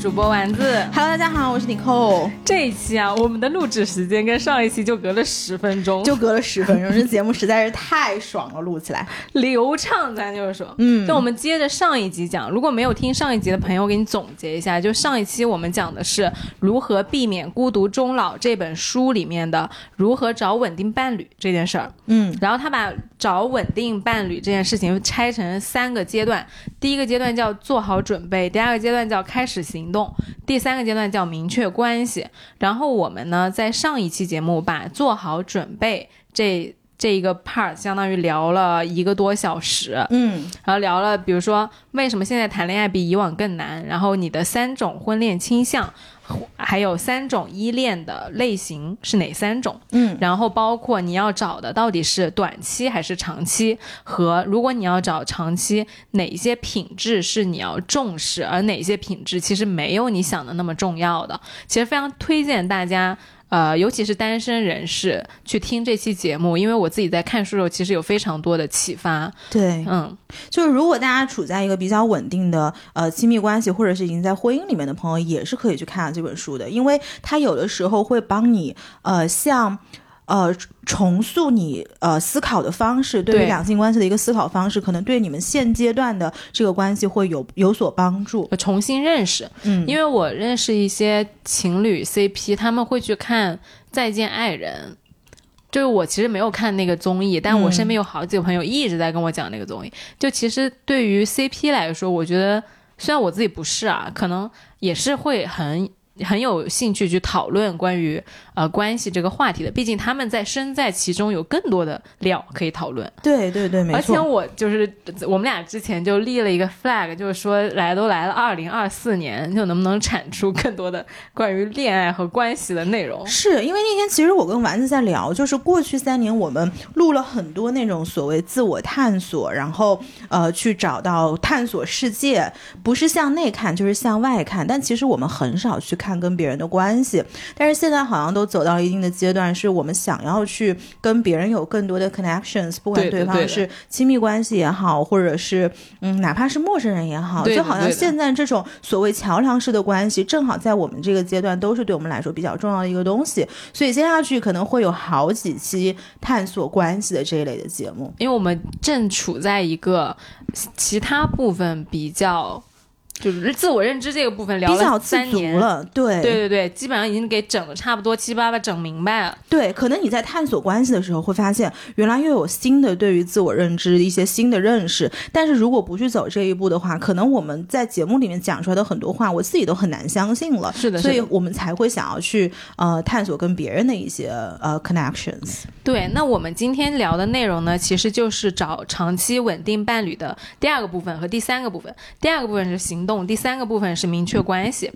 主播丸子。Hello，大家好，我是 Nicole，这一期啊，我们的录制时间跟上一期就隔了十分钟，就隔了十分钟，这节目实在是太爽了，录起来。流畅，咱就是说，嗯那我们接着上一集讲，如果没有听上一集的朋友，我给你总结一下，就上一期我们讲的是如何避免孤独终老这本书里面的如何找稳定伴侣这件事儿。嗯然后他把找稳定伴侣这件事情拆成三个阶段，第一个阶段叫做好准备，第二个阶段叫开始行动，第三个阶段叫明确关系。然后我们呢，在上一期节目把做好准备这这一个 part 相当于聊了一个多小时，嗯。然后聊了，比如说为什么现在谈恋爱比以往更难，然后你的三种婚恋倾向，还有三种依恋的类型是哪三种？嗯然后包括你要找的到底是短期还是长期，和如果你要找长期，哪些品质是你要重视，而哪些品质其实没有你想的那么重要的。其实非常推荐大家。呃，尤其是单身人士去听这期节目，因为我自己在看书的时候，其实有非常多的启发。对，嗯，就是如果大家处在一个比较稳定的呃亲密关系，或者是已经在婚姻里面的朋友，也是可以去看这本书的，因为它有的时候会帮你呃像。呃，重塑你呃思考的方式，对于两性关系的一个思考方式，可能对你们现阶段的这个关系会有有所帮助。重新认识。嗯，因为我认识一些情侣 CP，他们会去看《再见爱人》。就是我其实没有看那个综艺，但我身边有好几个朋友一直在跟我讲那个综艺。就其实对于 CP 来说，我觉得虽然我自己不是啊，可能也是会很很有兴趣去讨论关于呃关系这个话题的。毕竟他们在身在其中，有更多的料可以讨论。对对对，没错而且。我就是我们俩之前就立了一个 flag，就是说来都来了，二零二四年就能不能产出更多的关于恋爱和关系的内容？是因为那天其实我跟丸子在聊，就是过去三年我们录了很多那种所谓自我探索，然后呃去找到探索世界，不是向内看就是向外看，但其实我们很少去看跟别人的关系。但是现在好像都走到了一定的阶段，是我们想要去跟别人有更多的 connections，不管对方是亲密关系也好，或者是嗯哪怕是陌生人也好，就好像现在这种所谓桥梁式的关系，正好在我们这个阶段都是对我们来说比较重要的一个东西。所以接下去可能会有好几期探索关系的这一类的节目。因为我们正处在一个其他部分比较就是自我认知这个部分聊了比较自足三年。了，对对对对，基本上已经给整的差不多七八八整明白了。对，可能你在探索关系的时候会发现，原来又有新的对于自我认知一些新的认识。但是如果不去走这一步的话，可能我们在节目里面讲出来的很多话，我自己都很难相信了。是的，所以我们才会想要去呃探索跟别人的一些呃 connections。对，那我们今天聊的内容呢，其实就是找长期稳定伴侣的第二个部分和第三个部分。第二个部分是行动，第三个部分是明确关系。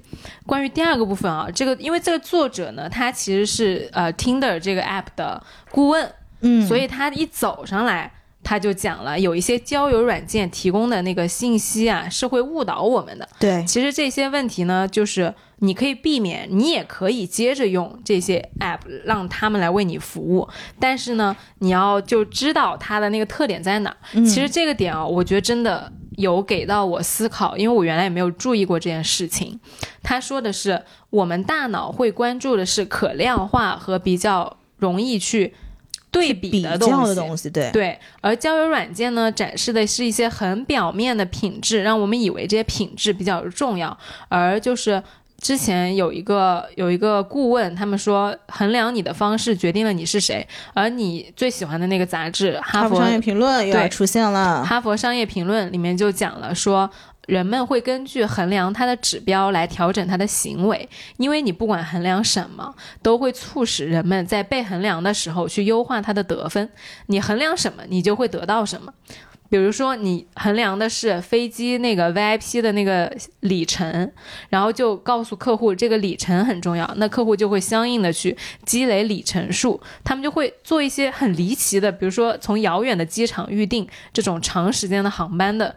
关于第二个部分啊，这个因为这个作者呢，他其实是呃 Tinder 这个 app 的顾问，嗯所以他一走上来。他就讲了，有一些交友软件提供的那个信息啊，是会误导我们的。对，其实这些问题呢，就是你可以避免，你也可以接着用这些 app 让他们来为你服务，但是呢，你要就知道它的那个特点在哪其实这个点啊，我觉得真的有给到我思考，因为我原来也没有注意过这件事情。他说的是，我们大脑会关注的是可量化和比较容易去对比比的东西。较的东西，对对，而交友软件呢，展示的是一些很表面的品质，让我们以为这些品质比较重要。而就是之前有一个有一个顾问，他们说衡量你的方式决定了你是谁，而你最喜欢的那个杂志《哈佛商业评论又要出现了。哈佛商业评论》里面就讲了说。人们会根据衡量它的指标来调整他的行为，因为你不管衡量什么，都会促使人们在被衡量的时候去优化他的得分。你衡量什么，你就会得到什么。比如说你衡量的是飞机那个 VIP 的那个里程，然后就告诉客户这个里程很重要，那客户就会相应的去积累里程数，他们就会做一些很离奇的，比如说从遥远的机场预定这种长时间的航班的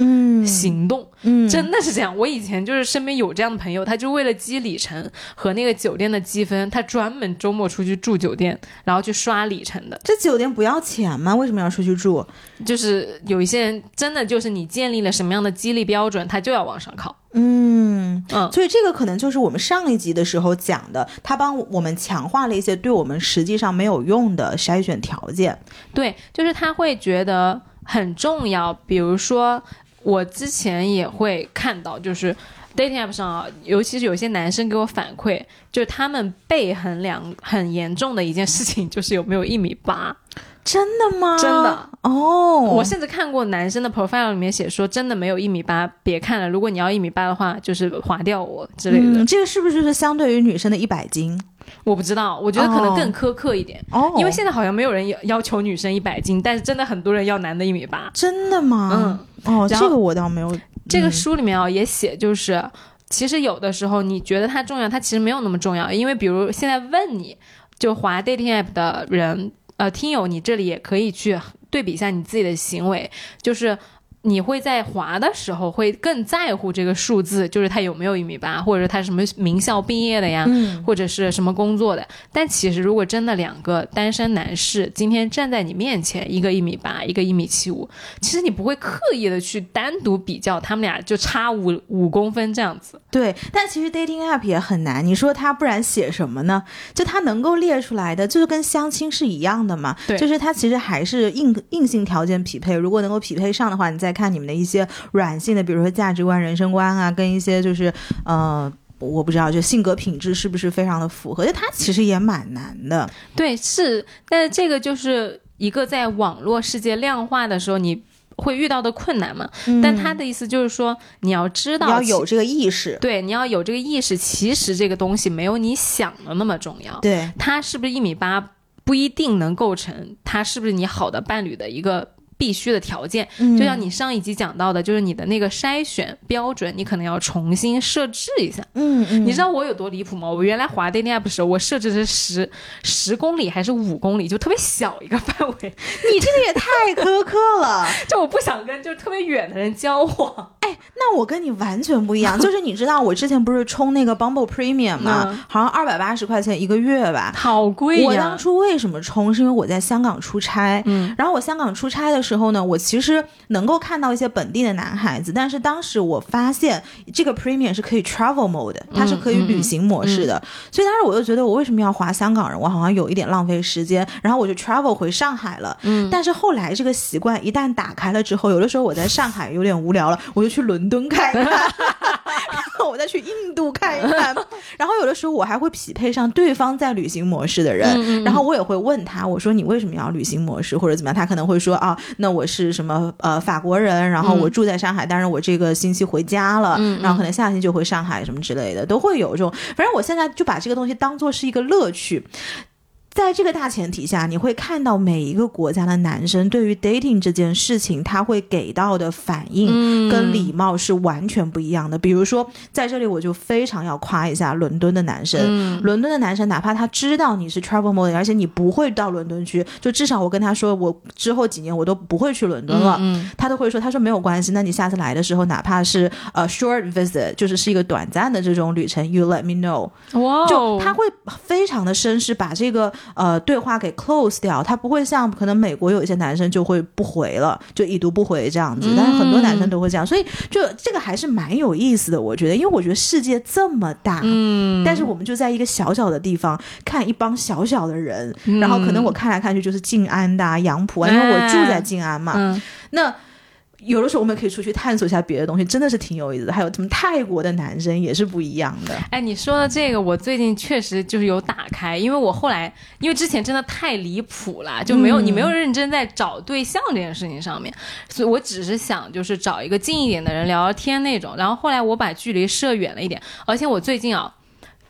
行动，嗯，真的是这样。我以前就是身边有这样的朋友，他就为了积里程和那个酒店的积分，他专门周末出去住酒店，然后去刷里程的。这酒店不要钱吗？为什么要出去住？就是有一些人真的就是你建立了什么样的激励标准，他就要往上靠。嗯嗯所以这个可能就是我们上一集的时候讲的，他帮我们强化了一些对我们实际上没有用的筛选条件。对，就是他会觉得很重要。比如说，我之前也会看到，就是 dating app 上啊，尤其是有些男生给我反馈，就是他们被衡量很严重的一件事情，就是有没有一米八。真的吗？真的哦，我甚至看过男生的 profile 里面写说，真的没有一米八，别看了。如果你要一米八的话，就是划掉我之类的。嗯，这个是不是就是相对于女生的一百斤？我不知道，我觉得可能更苛刻一点。哦，因为现在好像没有人要要求女生一百斤，但是真的很多人要男的一米八。真的吗？嗯，哦，这个我倒没有。这个嗯书里面啊也写，就是其实有的时候你觉得它重要，它其实没有那么重要。因为比如现在问你，就滑 dating app 的人，呃，听友，你这里也可以去对比一下你自己的行为，就是。你会在滑的时候会更在乎这个数字，就是他有没有一米八，或者是他什么名校毕业的呀，嗯或者是什么工作的。但其实如果真的两个单身男士今天站在你面前，一个一米八，一个一米七五，其实你不会刻意的去单独比较他们俩就差五五公分这样子。对，但其实 dating app 也很难。你说他不然写什么呢？就他能够列出来的，就是跟相亲是一样的嘛。对就是他其实还是硬硬性条件匹配。如果能够匹配上的话，你再看你们的一些软性的，比如说价值观、人生观啊，跟一些就是呃。我不知道，就性格品质是不是非常的符合？就他其实也蛮难的。对，是，但是这个就是一个在网络世界量化的时候你会遇到的困难嘛。但他的意思就是说，你要知道嗯要有这个意识。对，你要有这个意识，其实这个东西没有你想的那么重要。对，他是不是一米八不一定能构成他是不是你好的伴侣的一个必须的条件。嗯就像你上一集讲到的，就是你的那个筛选标准，你可能要重新设置一下。嗯嗯，你知道我有多离谱吗？我原来滑 dating app 的时候，我设置的是十 十公里还是五公里，就特别小一个范围，你这个也太苛刻了。就我不想跟就是特别远的人交往。那我跟你完全不一样，就是你知道我之前不是充那个 Bumble Premium 吗？嗯好像二百八十块钱一个月吧。好贵我当！初为什么充？是因为我在香港出差，嗯，然后我香港出差的时候呢，我其实能够看到一些本地的男孩子，但是当时我发现这个 Premium 是可以 Travel Mode，的它是可以旅行模式的，所以当时我就觉得我为什么要划香港人？我好像有一点浪费时间，然后我就 Travel 回上海了。嗯，但是后来这个习惯一旦打开了之后，有的时候我在上海有点无聊了，我就去伦敦看一看，然后我再去印度看一看，然后有的时候我还会匹配上对方在旅行模式的人，嗯然后我也会问他，我说你为什么要旅行模式或者怎么样？他可能会说啊，那我是什么呃法国人，然后我住在上海，但是我这个星期回家了，然后可能下星期就回上海什么之类的，都会有这种。反正我现在就把这个东西当做是一个乐趣。在这个大前提下，你会看到每一个国家的男生对于 dating 这件事情，他会给到的反应嗯跟礼貌是完全不一样的。比如说，在这里我就非常要夸一下伦敦的男生，嗯伦敦的男生哪怕他知道你是 travel mode，而且你不会到伦敦去，就至少我跟他说，我之后几年我都不会去伦敦了。嗯他都会说，他说没有关系，那你下次来的时候，哪怕是呃 short visit，就是是一个短暂的这种旅程，you let me know。就他会非常的绅士，把这个呃对话给 close 掉，他不会像可能美国有一些男生就会不回了，就已读不回这样子，但是很多男生都会这样，所以就这个还是蛮有意思的，我觉得，因为我觉得世界这么大，嗯，但是我们就在一个小小的地方看一帮小小的人，然后可能我看来看去就是静安的、啊、杨浦啊，因为我住在静安嘛，嗯。那。有的时候我们可以出去探索一下别的东西，真的是挺有意思的。还有什么泰国的男生也是不一样的。哎，你说的这个，我最近确实就是有打开，因为我后来因为之前真的太离谱了，就没有、你没有认真在找对象这件事情上面，所以我只是想就是找一个近一点的人聊聊天那种。然后后来我把距离设远了一点，而且我最近啊。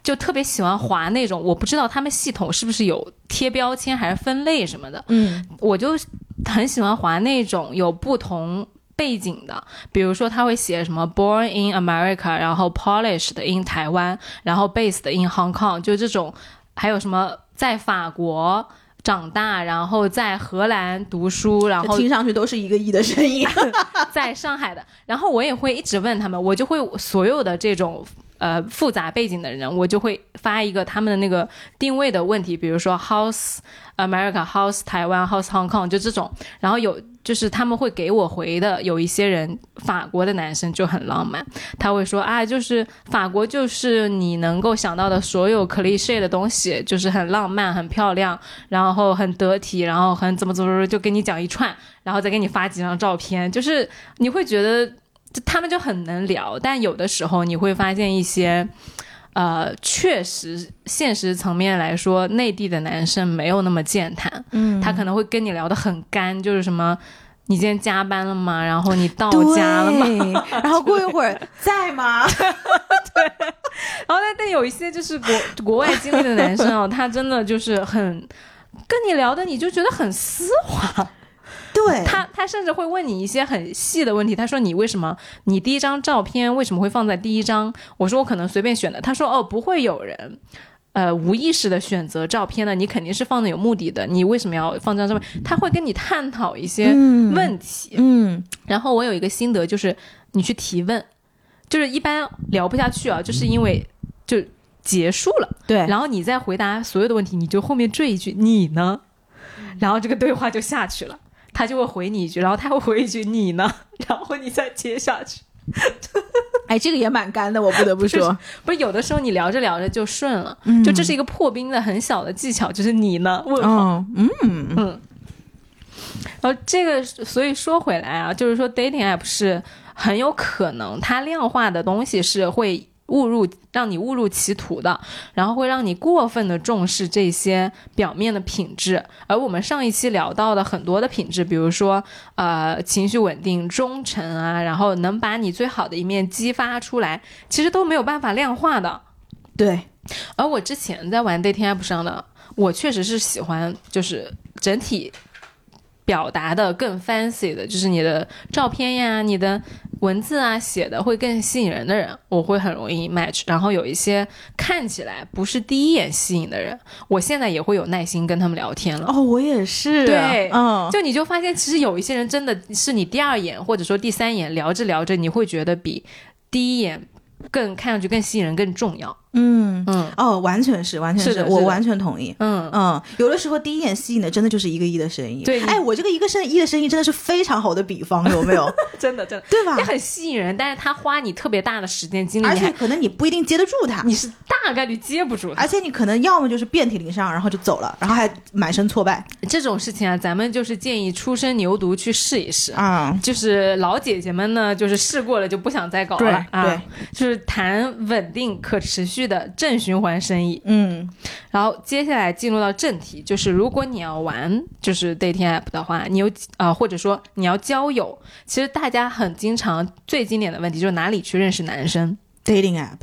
就特别喜欢划那种，我不知道他们系统是不是有贴标签还是分类什么的，嗯我就很喜欢划那种有不同背景的，比如说他会写什么 Born in America，然后 Polished in 台湾，然后 Based in Hong Kong，就这种，还有什么在法国。长大，然后在荷兰读书，然后听上去都是一个亿的声音。在上海的，然后我也会一直问他们，我就会所有的这种呃复杂背景的人，我就会发一个他们的那个定位的问题，比如说 House America、House 台湾、House Hong Kong 就这种，然后有就是他们会给我回的，有一些人法国的男生就很浪漫，他会说啊，就是法国就是你能够想到的所有 cliche 的东西，就是很浪漫、很漂亮，然后很得体，然后很怎么怎么就给你讲一串。然后再给你发几张照片，就是你会觉得就他们就很能聊，但有的时候你会发现一些，呃，确实现实层面来说，内地的男生没有那么健谈，嗯他可能会跟你聊得很干，就是什么。你今天加班了吗？然后你到家了吗？然后过一会儿 在吗？对然后但但有一些就是国国外经历的男生哦，他真的就是很跟你聊的，你就觉得很丝滑。对，他他甚至会问你一些很细的问题。他说：“你为什么你第一张照片为什么会放在第一张？”我说：“我可能随便选的。”他说：“哦，不会有人，呃，无意识的选择照片的，你肯定是放的有目的的。你为什么要放这张照片？”他会跟你探讨一些嗯问题。嗯然后我有一个心得，就是你去提问，就是一般聊不下去啊，就是因为就结束了。对，然后你再回答所有的问题，你就后面缀一句“你呢”，然后这个对话就下去了。他就会回你一句，然后他会回一句“你呢”，然后你再接下去。哎，这个也蛮干的，我不得不 说。不是有的时候你聊着聊着就顺了，嗯就这是一个破冰的很小的技巧，就是你呢？问号。嗯嗯嗯。然后这个，所以说回来啊，就是说 dating app 是很有可能它量化的东西是会误入让你误入歧途的，然后会让你过分的重视这些表面的品质。而我们上一期聊到的很多的品质，比如说呃情绪稳定、忠诚啊，然后能把你最好的一面激发出来，其实都没有办法量化的。对，而我之前在玩 dating app 上的，我确实是喜欢，就是整体表达的更 fancy 的，就是你的照片呀、你的文字啊写的会更吸引人的人，我会很容易 match。然后有一些看起来不是第一眼吸引的人，我现在也会有耐心跟他们聊天了。哦，我也是。对嗯，就你就发现，其实有一些人真的是你第二眼或者说第三眼聊着聊着，你会觉得比第一眼更看上去更吸引人、更重要。嗯嗯哦，完全是，完全是我完全同意。嗯，嗯，有的时候第一眼吸引的真的就是一个亿的生意。对哎，我这个一个生亿的生意真的是非常好的比方，有没有？真 的真的。对吧也？很吸引人，但是他花你特别大的时间精力，而且可能你不一定接得住他，你是大概率接不住他。而且你可能要么就是遍体鳞伤，然后就走了，然后还满身挫败这种事情啊，咱们就是建议初生牛犊去试一试。啊。就是老姐姐们呢，就是试过了就不想再搞对了啊。对，就是谈稳定可持续的正循环生意。嗯然后接下来进入到正题，就是如果你要玩就是 dating app 的话，你有啊、呃或者说你要交友，其实大家很经常最经典的问题就是哪里去认识男生。，dating app，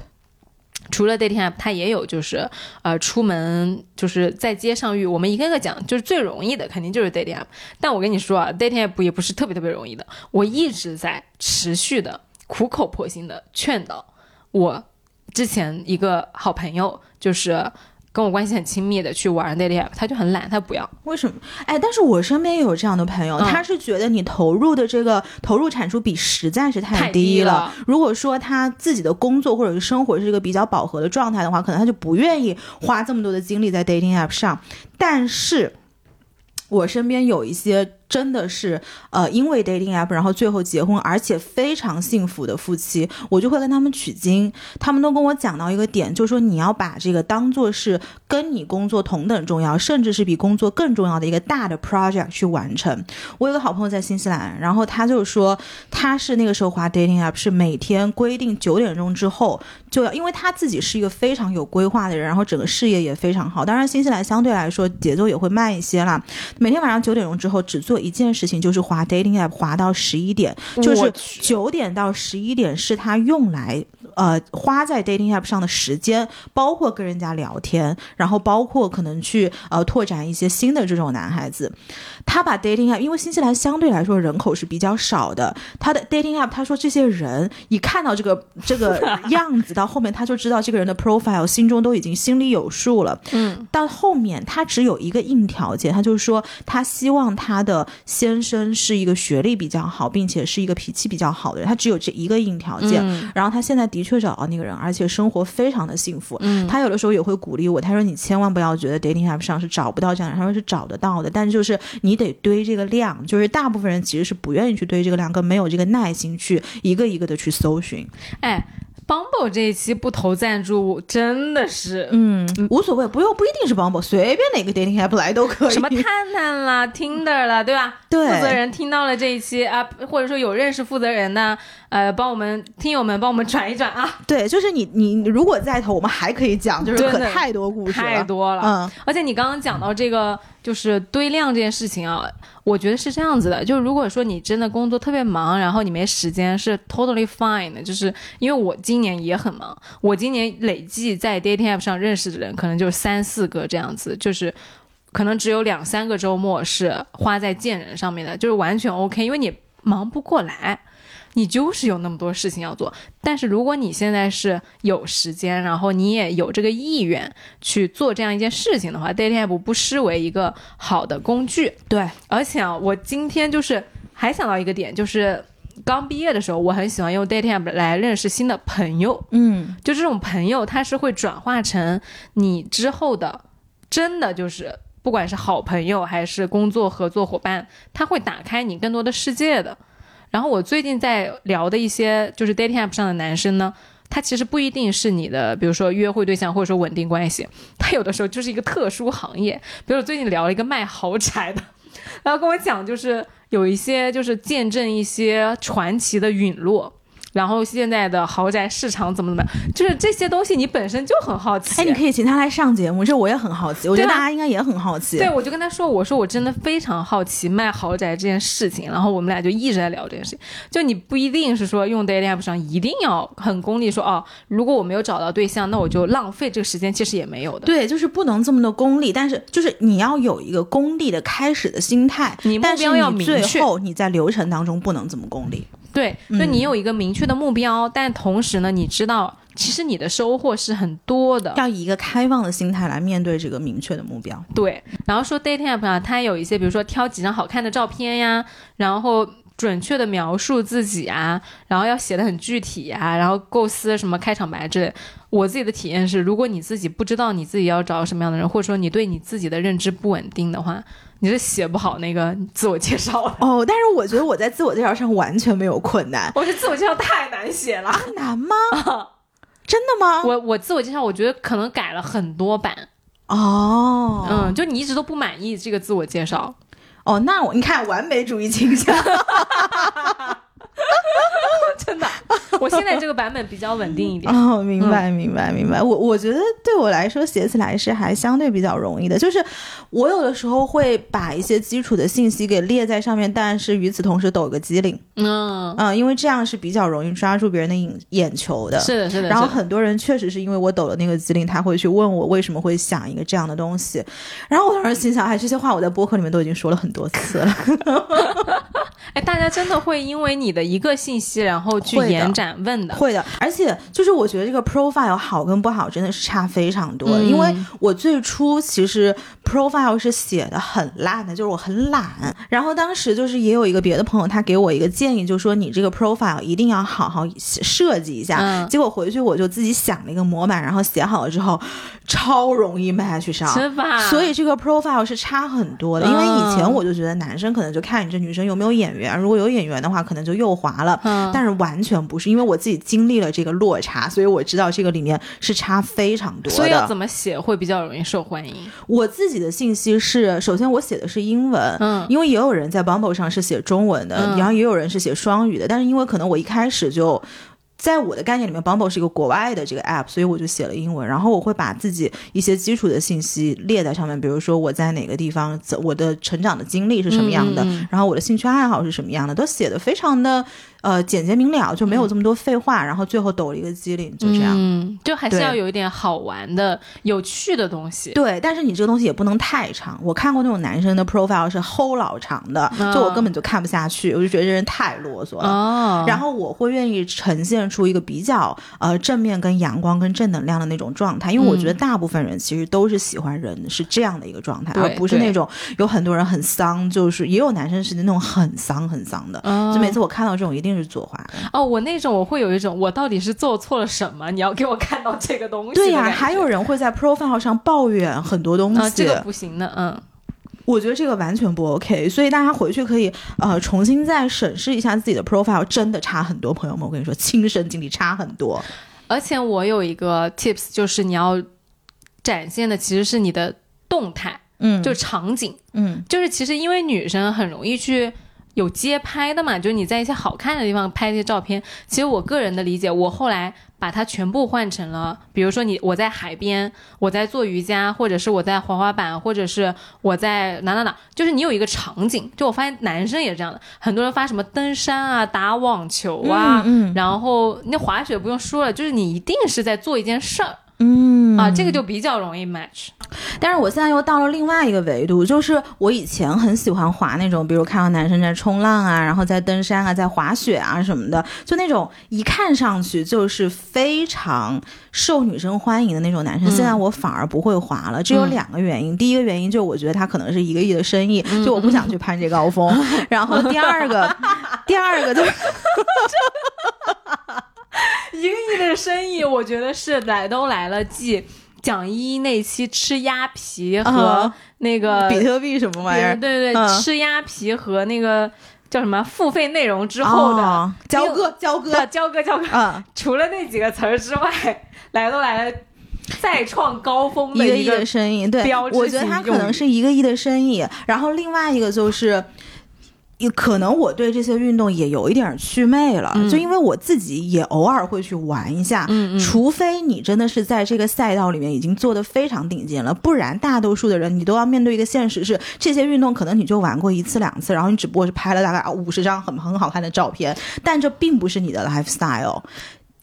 除了 dating app，它也有就是呃出门就是在街上遇，我们一个个讲，就是最容易的肯定就是 dating app。但我跟你说啊，dating app 也不是特别特别容易的，我一直在持续的苦口婆心的劝导我之前一个好朋友，就是跟我关系很亲密的去玩 dating app，他就很懒，他不要。为什么？哎，但是我身边也有这样的朋友，嗯他是觉得你投入的这个投入产出比实在是太低低了如果说他自己的工作或者是生活是一个比较饱和的状态的话，可能他就不愿意花这么多的精力在 dating app 上。但是我身边有一些真的是呃，因为 dating app 然后最后结婚，而且非常幸福的夫妻，我就会跟他们取经。他们都跟我讲到一个点，就是说你要把这个当做是跟你工作同等重要，甚至是比工作更重要的一个大的 project 去完成。我有个好朋友在新西兰，然后他就说他是那个时候滑 dating app 是每天规定九点钟之后就要，因为他自己是一个非常有规划的人，然后整个事业也非常好。当然，新西兰相对来说节奏也会慢一些啦。每天晚上九点钟之后只做一件事情，就是滑 dating app 滑到十一点，就是九点到十一点是他用来呃花在 dating app 上的时间，包括跟人家聊天，然后包括可能去呃拓展一些新的这种男孩子。他把 dating app，因为新西兰相对来说人口是比较少的，他的 dating app，他说这些人一看到这个这个 样子，到后面他就知道这个人的 profile，心中都已经心里有数了。嗯，到后面他只有一个硬条件，他就是说他希望他的先生是一个学历比较好，并且是一个脾气比较好的人，他只有这一个硬条件。嗯然后他现在的确找到那个人，而且生活非常的幸福。嗯他有的时候也会鼓励我，他说你千万不要觉得 dating app 上是找不到这样的人，他说是找得到的，但就是你得堆这个量，就是大部分人其实是不愿意去堆这个量，跟没有这个耐心去一个一个的去搜寻。哎，Bumble 这一期不投赞助，真的是。嗯，无所谓，不用不一定是 Bumble，随便哪个 dating app 来都可以。什么探探啦、Tinder 啦，对吧？对负责人听到了这一期啊，或者说有认识负责人的，呃，帮我们听友们帮我们转一转啊，对，就是你你你如果再投，我们还可以讲，就是可太多故事了，太多了。嗯而且你刚刚讲到这个就是堆量这件事情啊，我觉得是这样子的，就如果说你真的工作特别忙，然后你没时间，是 totally fine 的。就是因为我今年也很忙，我今年累计在 dating app 上认识的人可能就三四个这样子，就是。可能只有两三个周末是花在见人上面的，就是完全 OK，因为你忙不过来，你就是有那么多事情要做。但是如果你现在是有时间，然后你也有这个意愿去做这样一件事情的话，dating app 不失为一个好的工具。对，而且啊，我今天就是还想到一个点，就是刚毕业的时候，我很喜欢用 dating app 来认识新的朋友。嗯就这种朋友，他是会转化成你之后的，真的就是不管是好朋友还是工作合作伙伴，他会打开你更多的世界的。然后我最近在聊的一些就是 dating app 上的男生呢，他其实不一定是你的，比如说约会对象或者说稳定关系，他有的时候就是一个特殊行业。比如我最近聊了一个卖豪宅的，然后跟我讲就是有一些就是见证一些传奇的陨落。然后现在的豪宅市场怎么怎么样，就是这些东西你本身就很好奇。哎，你可以请他来上节目，这我也很好奇，我觉得大家应该也很好奇。对，我就跟他说，我说我真的非常好奇卖豪宅这件事情，然后我们俩就一直在聊这件事情。就你不一定是说用 dating app 上一定要很功利说，哦，如果我没有找到对象，那我就浪费这个时间，其实也没有的。对，就是不能这么的功利，但是就是你要有一个功利的开始的心态，你目标要明确后你在流程当中不能这么功利。对，就嗯你有一个明确的目标，但同时呢，你知道其实你的收获是很多的。要以一个开放的心态来面对这个明确的目标。对，然后说 dating app 啊，它有一些，比如说挑几张好看的照片呀，然后准确的描述自己啊，然后要写的很具体啊，然后构思什么开场白之类。我自己的体验是，如果你自己不知道你自己要找什么样的人，或者说你对你自己的认知不稳定的话，你是写不好那个自我介绍的。哦，但是我觉得我在自我介绍上完全没有困难，我觉得自我介绍太难写了。啊难吗？真的吗？我我自我介绍，我觉得可能改了很多版。哦，嗯，就你一直都不满意这个自我介绍。哦，那我你看完美主义倾向，真的，我现在这个版本比较稳定一点。哦，明白，明白，明白。我我觉得对我来说写起来是还相对比较容易的，就是我有的时候会把一些基础的信息给列在上面，但是与此同时抖个机灵，嗯，嗯，因为这样是比较容易抓住别人的眼眼球的。是的，是的。然后很多人确实是因为我抖了那个机灵，他会去问我为什么会想一个这样的东西，然后我当时心想，哎，这些话我在播客里面都已经说了很多次了。哎，大家真的会因为你的一个信息，然后去延展问的。会的，而且就是我觉得这个 profile 好跟不好真的是差非常多，嗯因为我最初其实 profile 是写的很烂的，就是我很懒。然后当时就是也有一个别的朋友，他给我一个建议，就说你这个 profile 一定要好好设计一下。嗯结果回去我就自己想了一个模板，然后写好了之后，超容易 match 上。是吧？所以这个 profile 是差很多的，因为以前嗯我就觉得男生可能就看你这女生有没有眼缘，如果有眼缘的话，可能就又滑了。嗯但是完全不是，因为我自己经历了这个落差，所以我知道这个里面是差非常多的。所以要怎么写会比较容易受欢迎？我自己的信息是，首先我写的是英文，嗯因为也有人在 Bumble 上是写中文的，嗯然后也有人是写双语的，但是因为可能我一开始就。在我的概念里面，Bumble 是一个国外的这个 app，所以我就写了英文。然后我会把自己一些基础的信息列在上面，比如说我在哪个地方，我的成长的经历是什么样的，然后我的兴趣爱好是什么样的，都写的非常的呃简洁明了，就没有这么多废话。然后最后抖了一个机灵，就这样。嗯，就还是要有一点好玩的、有趣的东西。对，但是你这个东西也不能太长。我看过那种男生的 profile 是齁老长的，就我根本就看不下去，我就觉得这人太啰嗦了。哦。然后我会愿意呈现。出一个比较呃正面跟阳光跟正能量的那种状态，因为我觉得大部分人其实都是喜欢人是这样的一个状态，而不是那种有很多人很丧，就是也有男生是那种很丧很丧的。就每次我看到这种，一定是左滑哦。我那种我会有一种，我到底是做错了什么？你要给我看到这个东西？对呀，还有人会在 profile 上抱怨很多东西，这个不行的，嗯。我觉得这个完全不 OK，所以大家回去可以呃重新再审视一下自己的 profile，真的差很多。朋友们，我跟你说，亲身经历差很多。而且我有一个 tips，就是你要展现的其实是你的动态，嗯，就场景，嗯，就是其实因为女生很容易去。有街拍的嘛？就是你在一些好看的地方拍一些照片。其实我个人的理解，我后来把它全部换成了，比如说你我在海边，我在做瑜伽，或者是我在滑滑板，或者是我在哪哪哪，就是你有一个场景。就我发现男生也是这样的，很多人发什么登山啊、打网球啊，然后那滑雪不用说了，就是你一定是在做一件事儿。嗯啊，这个就比较容易 match，但是我现在又到了另外一个维度，就是我以前很喜欢滑那种，比如看到男生在冲浪啊，然后在登山啊，在滑雪啊什么的，就那种一看上去就是非常受女生欢迎的那种男生。现在我反而不会滑了，这有两个原因。第一个原因就是我觉得他可能是一个亿的生意，就我不想去攀这高峰。然后第二个，第二个就。一个亿的生意，我觉得是来都来了。继蒋一那期吃鸭皮和那个比特币什么玩意儿，对对对，吃鸭皮和那个叫什么付费内容之后的交割、交割、交割、交割。嗯，除了那几个词儿之外，来都来了，再创高峰的一个亿的生意。对，我觉得他可能是一个亿的生意。然后另外一个就是。也可能我对这些运动也有一点祛魅了，就因为我自己也偶尔会去玩一下。嗯嗯。除非你真的是在这个赛道里面已经做的非常顶尖了，不然大多数的人你都要面对一个现实，是这些运动可能你就玩过一次两次，然后你只不过是拍了大概五十张很很好看的照片，但这并不是你的 lifestyle。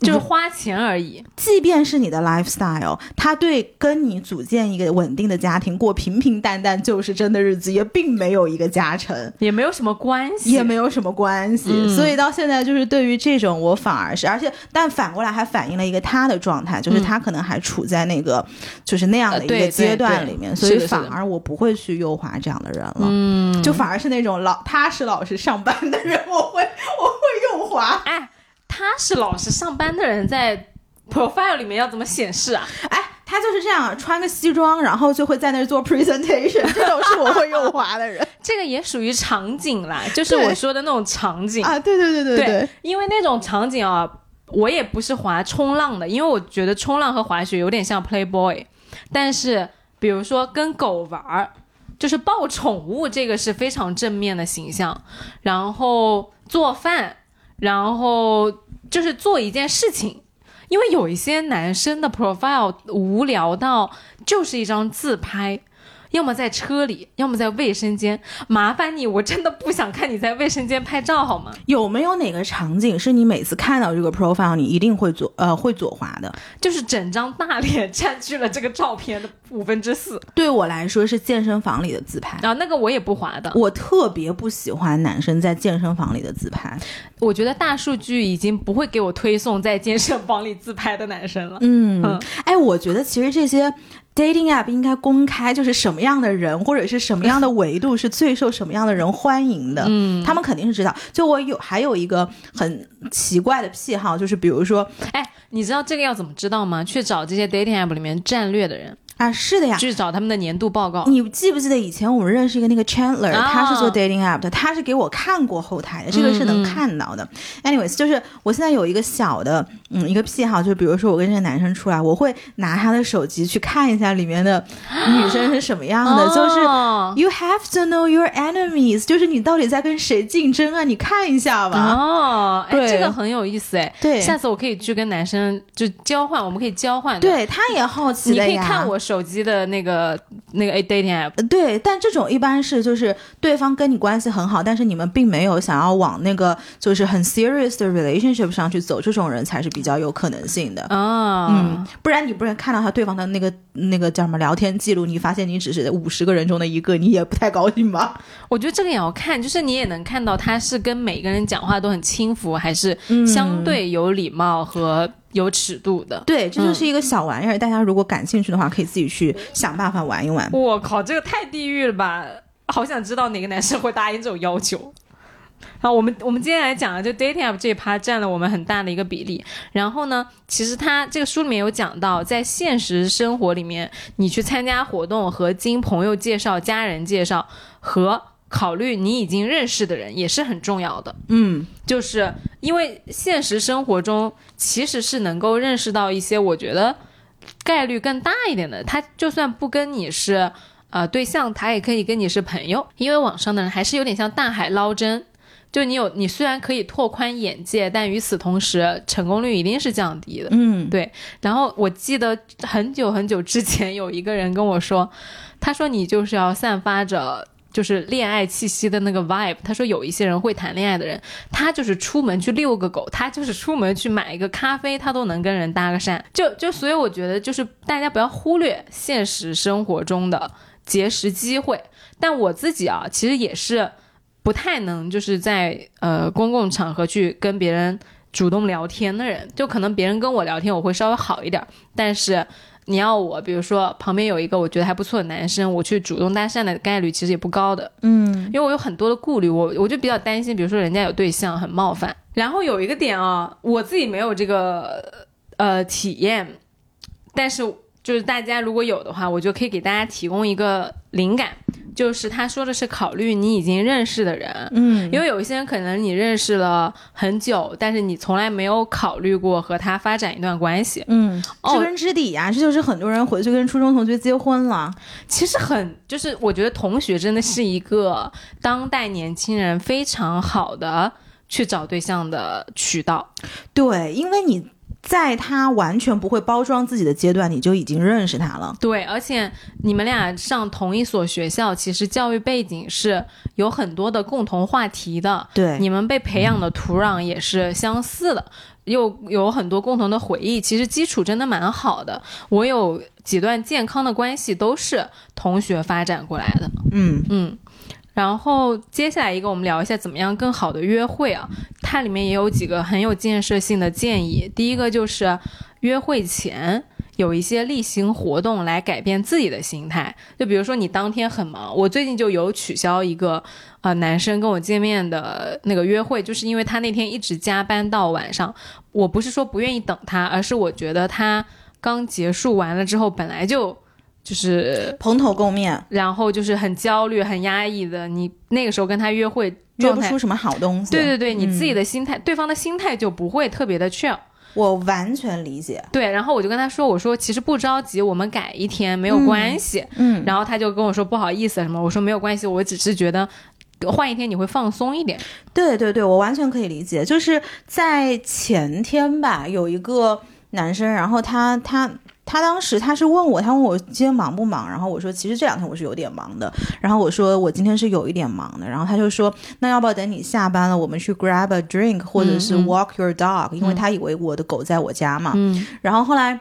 就是花钱而已。即便是你的 lifestyle，他对跟你组建一个稳定的家庭，过平平淡淡就是真的日子，也并没有一个加成，也没有什么关系，也没有什么关系。所以到现在，就是对于这种，我反而是，而且，但反过来还反映了一个他的状态，就是他可能还处在那个，就是那样的一个阶段里面，所以反而我不会去诱惑这样的人了。嗯，就反而是那种老踏实老实上班的人，我会 我会右滑。哎。他是老实上班的人，在 profile 里面要怎么显示啊？哎，他就是这样，穿个西装，然后就会在那儿做 presentation，这种是我会右滑的人。这个也属于场景啦，就是我说的那种场景啊。对对对对对，因为那种场景啊，我也不是滑冲浪的，因为我觉得冲浪和滑雪有点像 playboy，但是比如说跟狗玩儿，就是抱宠物，这个是非常正面的形象，然后做饭。然后就是做一件事情，因为有一些男生的 profile 无聊到就是一张自拍。要么在车里，要么在卫生间。麻烦你，我真的不想看你在卫生间拍照，好吗？有没有哪个场景是你每次看到这个 profile，你一定会左呃会左滑的？就是整张大脸 占据了这个照片的五分之四。对我来说是健身房里的自拍啊，那个我也不滑的。我特别不喜欢男生在健身房里的自拍。我觉得大数据已经不会给我推送在健身房里自拍的男生了。嗯，哎，我觉得其实这些。Dating app 应该公开，就是什么样的人或者是什么样的维度是最受什么样的人欢迎的。嗯，他们肯定是知道。就我有还有一个很奇怪的癖好，就是比如说，哎，你知道这个要怎么知道吗？去找这些 dating app 里面战略的人。啊，是的呀。去找他们的年度报告。你记不记得以前我们认识一个那个 Chandler，、啊他是做 dating app 的，他是给我看过后台的，这个是能看到的。Anyways，就是我现在有一个小的，嗯，一个癖好，就比如说我跟这个男生出来，我会拿他的手机去看一下里面的女生是什么样的，就是。哦 You have to know your enemies，就是你到底在跟谁竞争啊？你看一下吧。哦，这个很有意思哎。对下次我可以去跟男生就交换，我们可以交换。，对，他也好奇你可以。看我手机的那个那个 dating app。呃对，但这种一般是就是对方跟你关系很好，但是你们并没有想要往那个就是很 serious 的 relationship 上去走，这种人才是比较有可能性的。啊，嗯，不然你不然看到他对方的那个那个叫什么聊天记录，你发现你只是五十个人中的一个，你也不太高兴吧？我觉得这个也要看，就是你也能看到他是跟每个人讲话都很轻浮，还是相对有礼貌和有尺度的。对，这就是一个小玩意儿，大家如果感兴趣的话，可以自己去想办法玩一玩。我靠，这个太地狱了吧！好想知道哪个男生会答应这种要求。好，我们我们今天来讲啊，就 dating app 这一趴占了我们很大的一个比例。然后呢，其实他这个书里面有讲到，在现实生活里面，你去参加活动和经朋友介绍、家人介绍和考虑你已经认识的人也是很重要的。嗯，就是因为现实生活中其实是能够认识到一些我觉得概率更大一点的，他就算不跟你是呃对象，他也可以跟你是朋友，因为网上的人还是有点像大海捞针。就你有，你虽然可以拓宽眼界，但与此同时，成功率一定是降低的。嗯，对。然后我记得很久很久之前有一个人跟我说，他说你就是要散发着就是恋爱气息的那个 vibe。他说有一些人会谈恋爱的人，他就是出门去遛个狗，他就是出门去买一个咖啡，他都能跟人搭个讪。就就所以我觉得就是大家不要忽略现实生活中的结识机会。但我自己啊，其实也是不太能就是在呃公共场合去跟别人主动聊天的人，就可能别人跟我聊天我会稍微好一点，但是你要我，比如说旁边有一个我觉得还不错的男生，我去主动搭讪的概率其实也不高的，嗯，因为我有很多的顾虑，我我就比较担心，比如说人家有对象很冒犯。然后有一个点啊，我自己没有这个呃体验，但是就是大家如果有的话，我就可以给大家提供一个灵感，就是他说的是考虑你已经认识的人，嗯，因为有一些人可能你认识了很久，但是你从来没有考虑过和他发展一段关系。嗯，哦知根知底呀、这就是很多人回去跟初中同学结婚了。其实很就是，我觉得同学真的是一个当代年轻人非常好的去找对象的渠道。对，因为你在他完全不会包装自己的阶段，你就已经认识他了。对，而且你们俩上同一所学校，其实教育背景是有很多的共同话题的。对，你们被培养的土壤也是相似的，又有很多共同的回忆，其实基础真的蛮好的。我有几段健康的关系都是同学发展过来的，嗯嗯。然后接下来一个，我们聊一下怎么样更好的约会啊。它里面也有几个很有建设性的建议。第一个就是约会前有一些例行活动来改变自己的心态，就比如说你当天很忙，我最近就有取消一个呃男生跟我见面的那个约会，就是因为他那天一直加班到晚上。我不是说不愿意等他，而是我觉得他刚结束完了之后，本来就就是蓬头垢面，然后就是很焦虑、很压抑的，你那个时候跟他约会约，不出什么好东西。对对对，你自己嗯的心态，对方的心态就不会特别的 chill。我完全理解。对，然后我就跟他说，我说其实不着急，我们改一天没有关系。嗯，然后他就跟我说不好意思什么，我说没有关系，我只是觉得换一天你会放松一点。对对对，我完全可以理解。就是在前天吧，有一个男生，然后他他他当时他是问我，他问我今天忙不忙，然后我说其实这两天我是有点忙的，然后我说我今天是有一点忙的，然后他就说那要不要等你下班了，我们去 grab a drink 或者是嗯 walk your dog，、因为他以为我的狗在我家嘛，嗯。然后后来。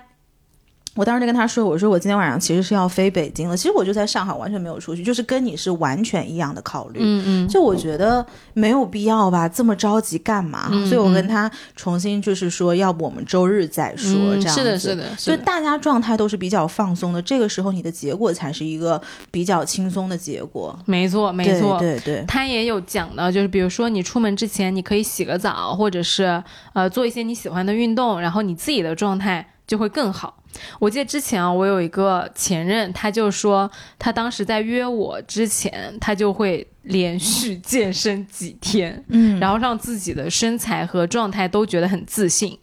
我当时就跟他说：“我说我今天晚上其实是要飞北京了，其实我就在上海，完全没有出去，就是跟你是完全一样的考虑。嗯嗯，就我觉得没有必要吧，这么着急干嘛？嗯所以我跟他重新就是说，要不我们周日再说，嗯这样子。是的，是的，就是的。大家状态都是比较放松的，这个时候你的结果才是一个比较轻松的结果。没错，没错。对对对，他也有讲到，就是比如说你出门之前，你可以洗个澡，或者是呃做一些你喜欢的运动，然后你自己的状态就会更好。我记得之前啊，我有一个前任，他就说他当时在约我之前，他就会连续健身几天，嗯然后让自己的身材和状态都觉得很自信。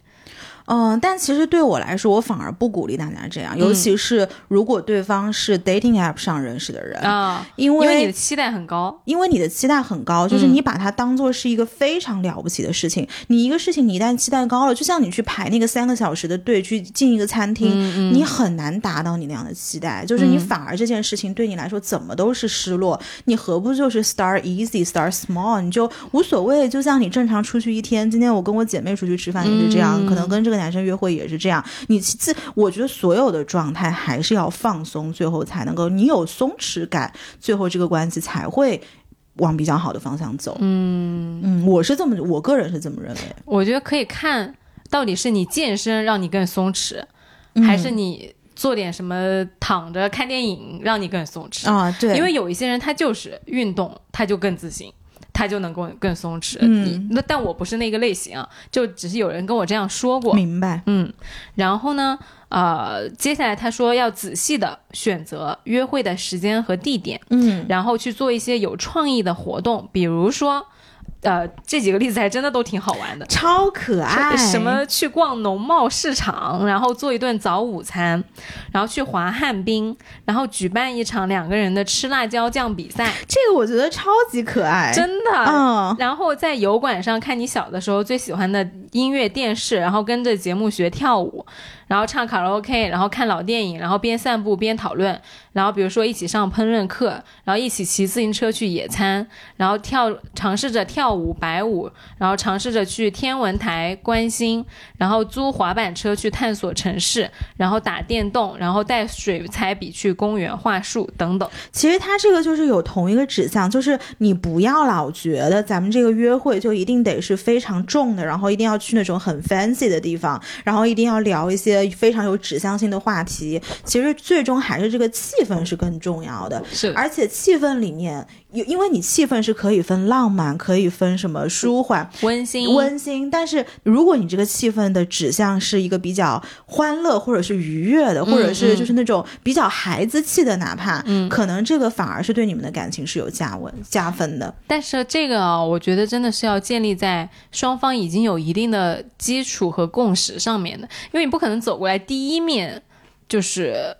嗯，但其实对我来说，我反而不鼓励大家这样，尤嗯其是如果对方是 dating app 上认识的人，啊，因因为你的期待很高。因为你的期待很高，就是嗯你把它当做是一个非常了不起的事情。你一个事情，你一旦期待高了，就像你去排那个三个小时的队去进一个餐厅，嗯你很难达到你那样的期待，就是你嗯反而这件事情对你来说怎么都是失落。你何不就是 start easy, start small，你就无所谓。就像你正常出去一天，今天我跟我姐妹出去吃饭也是这样，嗯可能跟这个男生约会也是这样。你自我觉得所有的状态还是要放松，最后才能够你有松弛感，最后这个关系才会。往比较好的方向走，嗯嗯，我是这么，我个人是这么认为，我觉得可以看到底是你健身让你更松弛，嗯还是你做点什么躺着看电影让你更松弛。啊，对，因为有一些人他就是运动，他就更自信，他就能够更松弛。嗯你那但我不是那个类型啊，就只是有人跟我这样说过。明白，嗯，然后呢，呃，接下来他说要仔细的选择约会的时间和地点，嗯然后去做一些有创意的活动，比如说。呃，这几个例子还真的都挺好玩的。超可爱，什么去逛农贸市场，然后做一顿早午餐，然后去滑旱冰，然后举办一场两个人的吃辣椒酱比赛，这个我觉得超级可爱，真的。嗯，然后在油管上看你小的时候最喜欢的音乐电视，然后跟着节目学跳舞，然后唱卡拉 OK，然后看老电影，然后边散步边讨论，然后比如说一起上烹饪课，然后一起骑自行车去野餐，然后跳尝试着跳舞摆舞，然后尝试着去天文台观星，然后租滑板车去探索城市，然后打电动，然后带水彩笔去公园画树等等。其实它这个就是有同一个指向，就是你不要老觉得咱们这个约会就一定得是非常重的，然后一定要去那种很 fancy 的地方，然后一定要聊一些非常有指向性的话题。其实最终还是这个气氛是更重要的，是而且气氛里面，因因为你气氛是可以分浪漫，可以分什么舒缓、温馨，温馨，但是如果你这个气氛的指向是一个比较欢乐，或者是愉悦的，或者是就是那种比较孩子气的，哪怕，嗯。可能这个反而是对你们的感情是有加温加分的。但是这个啊，我觉得真的是要建立在双方已经有一定的基础和共识上面的，因为你不可能走过来第一面就是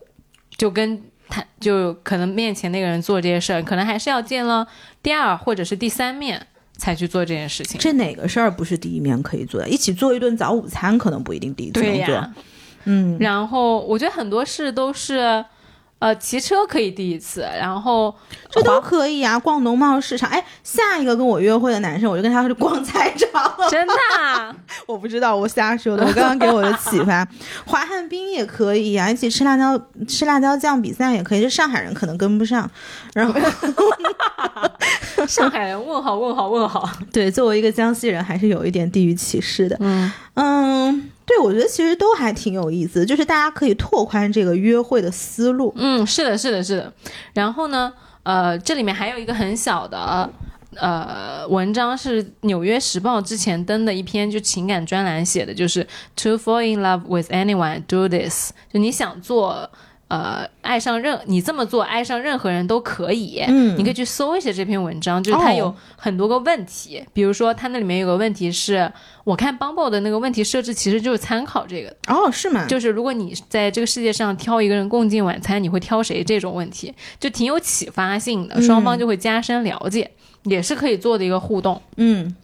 就跟他就可能面前那个人做这些事儿，可能还是要见了第二或者是第三面才去做这件事情。这哪个事儿不是第一面可以做的？一起做一顿早午餐，可能不一定第一次能做。嗯，然后我觉得很多事都是。呃，骑车可以第一次，然后这都可以啊。逛农贸市场，哎，下一个跟我约会的男生，我就跟他去逛菜场。真的啊 我不知道，我瞎说的。我刚刚给我的启发，滑旱冰也可以啊，一起吃辣椒吃辣椒酱比赛也可以。这上海人可能跟不上，然后 上海人问号问号问号，对，作为一个江西人，还是有一点地域歧视的。嗯嗯，对，我觉得其实都还挺有意思，就是大家可以拓宽这个约会的思路。嗯，是的，是的，是的。然后呢，呃，这里面还有一个很小的呃文章，是《纽约时报》之前登的一篇就情感专栏写的，就是 To fall in love with anyone, do this。就你想做。呃，爱上任你这么做，爱上任何人都可以。嗯你可以去搜一下这篇文章，就是它有哦很多个问题，比如说它那里面有个问题是，我看 Bumble 的那个问题设置其实就是参考这个的。哦，是吗？就是如果你在这个世界上挑一个人共进晚餐，你会挑谁？这种问题就挺有启发性的，嗯双方就会加深了解，也是可以做的一个互动。嗯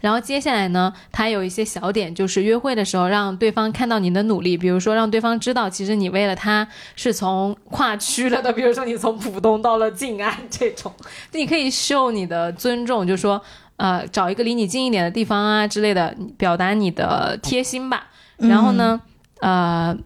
然后接下来呢，他有一些小点，就是约会的时候让对方看到你的努力，比如说让对方知道，其实你为了他是从跨区了的，比如说你从浦东到了静安这种，你可以秀你的尊重，就说呃找一个离你近一点的地方啊之类的，表达你的贴心吧。然后呢，呃。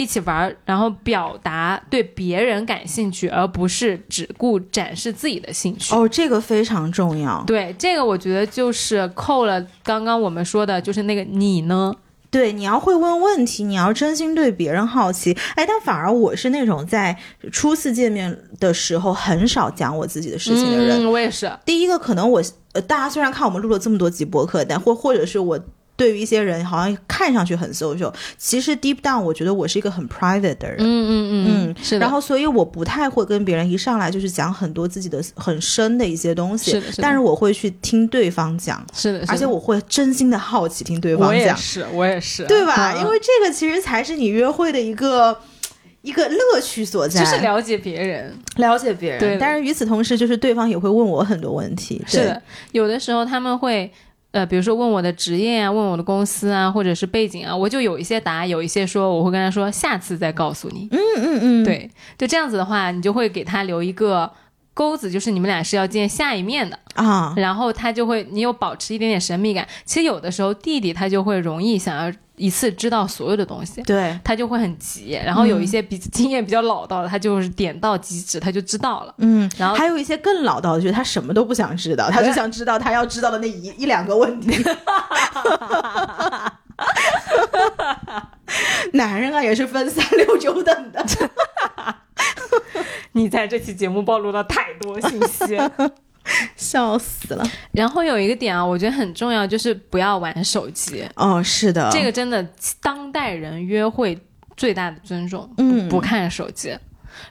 一起玩儿，然后表达对别人感兴趣，而不是只顾展示自己的兴趣。哦，这个非常重要。对，这个我觉得就是扣了刚刚我们说的，就是那个你呢？对，你要会问问题，你要真心对别人好奇。哎，但反而我是那种在初次见面的时候很少讲我自己的事情的人。嗯，我也是。第一个，可能我呃，大家虽然看我们录了这么多集播客，但或或者是我。对于一些人好像看上去很 social，其实 deep down 我觉得我是一个很 private 的人。嗯嗯嗯嗯，是的。然后，所以我不太会跟别人一上来就是讲很多自己的很深的一些东西，是的，是的。但是我会去听对方讲，是的，而且我会真心的好奇听对方讲。我也是，我也是，对吧？因为这个其实才是你约会的一个。一个乐趣所在，就是了解别人，了解别人。对，但是与此同时，就是对方也会问我很多问题。是的，有的时候他们会，呃，比如说问我的职业啊，问我的公司啊，或者是背景啊，我就有一些答，有一些说，我会跟他说下次再告诉你。嗯嗯嗯，对，就这样子的话，你就会给他留一个钩子，就是你们俩是要见下一面的啊。然后他就会，你有保持一点点神秘感。其实有的时候弟弟他就会容易想要。一次知道所有的东西，对他就会很急。然后有一些比经验比较老道的，他就是点到即止，他就知道了。嗯，然后还有一些更老道的，就是他什么都不想知道，他就想知道他要知道的那一一两个问题。男人啊，也是分三六九等的。你在这期节目暴露了太多信息。笑死了。然后有一个点啊，我觉得很重要，就是不要玩手机。哦，是的，这个真的，当代人约会最大的尊重，嗯，不看手机。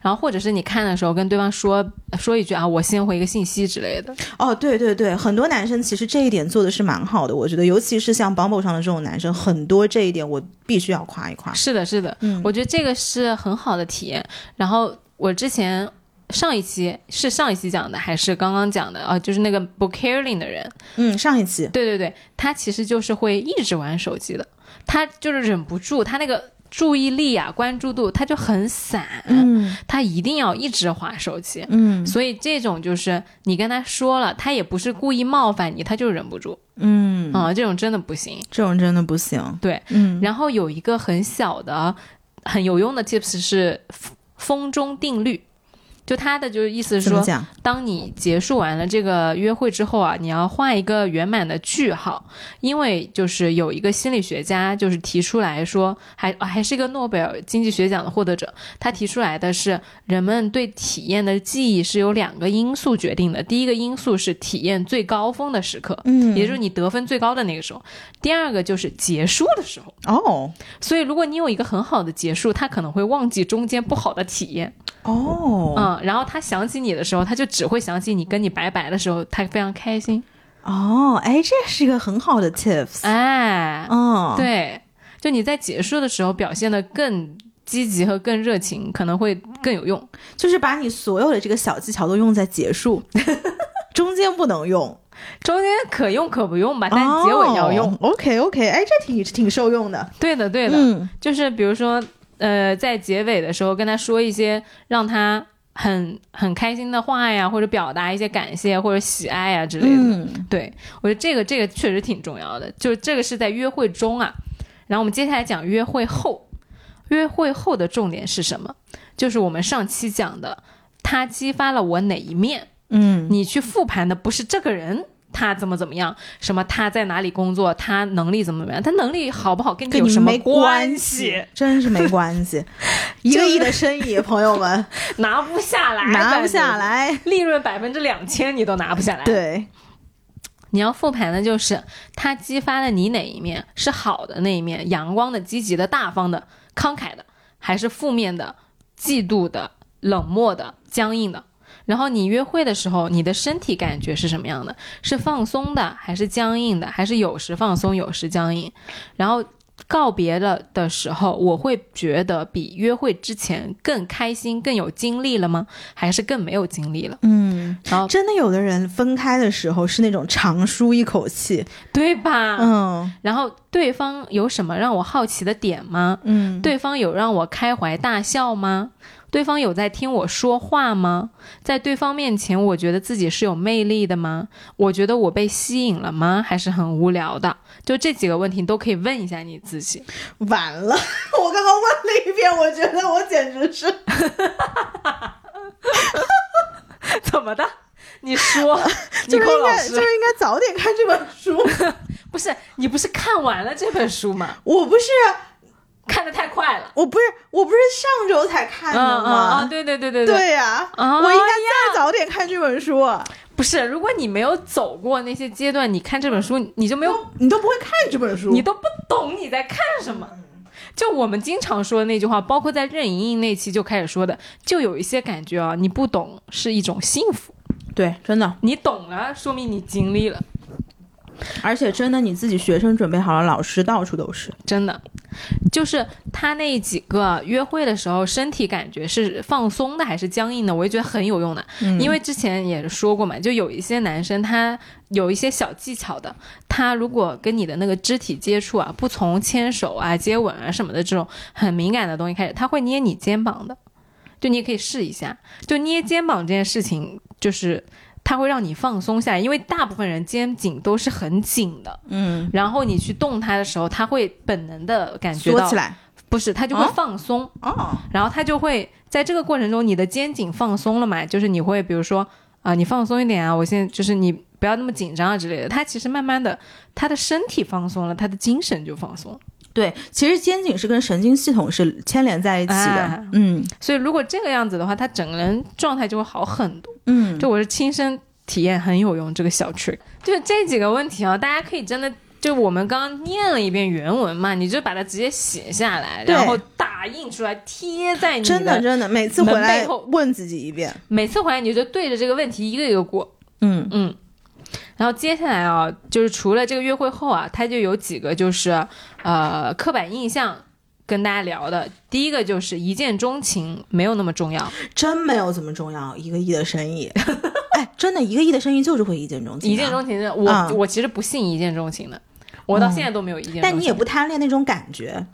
然后或者是你看的时候跟对方说说一句啊，我先回一个信息之类的。哦，对对对，很多男生其实这一点做的是蛮好的，我觉得，尤其是像 Bumble 上的这种男生，很多这一点我必须要夸一夸。是的，是的，嗯，我觉得这个是很好的体验。然后我之前。上一期是上一期讲的还是刚刚讲的啊？就是那个不 caring 的人，嗯，上一期，对对对，他其实就是会一直玩手机的，他就是忍不住，他那个注意力啊、关注度他就很散，嗯，他一定要一直划手机，嗯，所以这种就是你跟他说了，他也不是故意冒犯你，他就忍不住，嗯。啊，这种真的不行，这种真的不行，对，嗯，然后有一个很小的、很有用的 tips 是风中定律。就他的就是意思是说，当你结束完了这个约会之后啊，你要画一个圆满的句号，因为就是有一个心理学家就是提出来说，还还是一个诺贝尔经济学奖的获得者，他提出来的是人们对体验的记忆是由两个因素决定的，第一个因素是体验最高峰的时刻，嗯，也就是你得分最高的那个时候，第二个就是结束的时候，哦，所以如果你有一个很好的结束，他可能会忘记中间不好的体验。哦，嗯，然后他想起你的时候，他就只会想起你跟你拜拜的时候，他非常开心。哦，哎，这是一个很好的 tips。哎，嗯，对，就你在结束的时候表现的更积极和更热情，可能会更有用。就是把你所有的这个小技巧都用在结束，中间不能用，中间可用可不用吧，但结尾要用。OK OK，哎，这挺挺受用的。对的对的，嗯，就是比如说。呃，在结尾的时候跟他说一些让他很很开心的话呀，或者表达一些感谢或者喜爱啊之类的。嗯，对我觉得这个这个确实挺重要的。就这个是在约会中啊，然后我们接下来讲约会后，约会后的重点是什么？就是我们上期讲的，他激发了我哪一面？嗯，你去复盘的不是这个人。他怎么怎么样？什么他在哪里工作？他能力怎么怎么样？他能力好不好跟你有什么关系？真是没关系。一个亿的生意，朋友们 拿不下来，拿不下来，利润百分之两千你都拿不下来。对，你要复盘的就是他激发了你哪一面？是好的那一面，阳光的、积极的、大方的、慷慨的，还是负面的、嫉妒的、冷漠的、僵硬的？然后你约会的时候，你的身体感觉是什么样的？是放松的，还是僵硬的？还是有时放松，有时僵硬？然后告别了的时候，我会觉得比约会之前更开心、更有精力了吗？还是更没有精力了？嗯，然后真的有的人分开的时候是那种长舒一口气，对吧？嗯。然后对方有什么让我好奇的点吗？嗯。对方有让我开怀大笑吗？对方有在听我说话吗？在对方面前，我觉得自己是有魅力的吗？我觉得我被吸引了吗？还是很无聊的？就这几个问题都可以问一下你自己。完了，我刚刚问了一遍，我觉得我简直是，怎么的？你说，就是应该就是应该早点看这本书。不是你不是看完了这本书吗？我不是。看的太快了，我不是我不是上周才看的吗？啊，对对对对对呀，我应该再早点看这本书。不是，如果你没有走过那些阶段，你看这本书，你就没有，你都不会看这本书，你都不懂你在看什么。就我们经常说的那句话，包括在任盈盈那期就开始说的，就有一些感觉啊，你不懂是一种幸福，对，真的，你懂了，说明你经历了。而且真的，你自己学生准备好了，老师到处都是，真的。就是他那几个约会的时候，身体感觉是放松的还是僵硬的，我也觉得很有用的。因为之前也说过嘛，就有一些男生他有一些小技巧的，他如果跟你的那个肢体接触啊，不从牵手啊、接吻啊什么的这种很敏感的东西开始，他会捏你肩膀的。就你也可以试一下，就捏肩膀这件事情，就是。它会让你放松下来，因为大部分人肩颈都是很紧的，嗯，然后你去动它的时候，它会本能的感觉到起来，不是，它就会放松。哦，然后它就会在这个过程中，你的肩颈放松了嘛，就是你会比如说啊，你放松一点啊，我现在就是你不要那么紧张啊之类的，它其实慢慢的，他的身体放松了，他的精神就放松。对，其实肩颈是跟神经系统是牵连在一起的，嗯，所以如果这个样子的话，他整个人状态就会好很多，嗯，就我是亲身体验很有用，这个小 trick，就是这几个问题啊，大家可以真的就我们刚刚念了一遍原文嘛，你就把它直接写下来，然后打印出来贴在你真的真的每次回来问自己一遍，每次回来你就对着这个问题一个一个过，嗯。嗯。然后接下来啊，就是除了这个约会后啊，他就有几个就是呃刻板印象跟大家聊的。第一个就是一见钟情没有那么重要，真没有怎么重要。一个亿的生意，哎，真的一个亿的生意就是会一见钟情。一见钟情的，我我其实不信一见钟情的，我到现在都没有一见。但你也不贪恋那种感觉，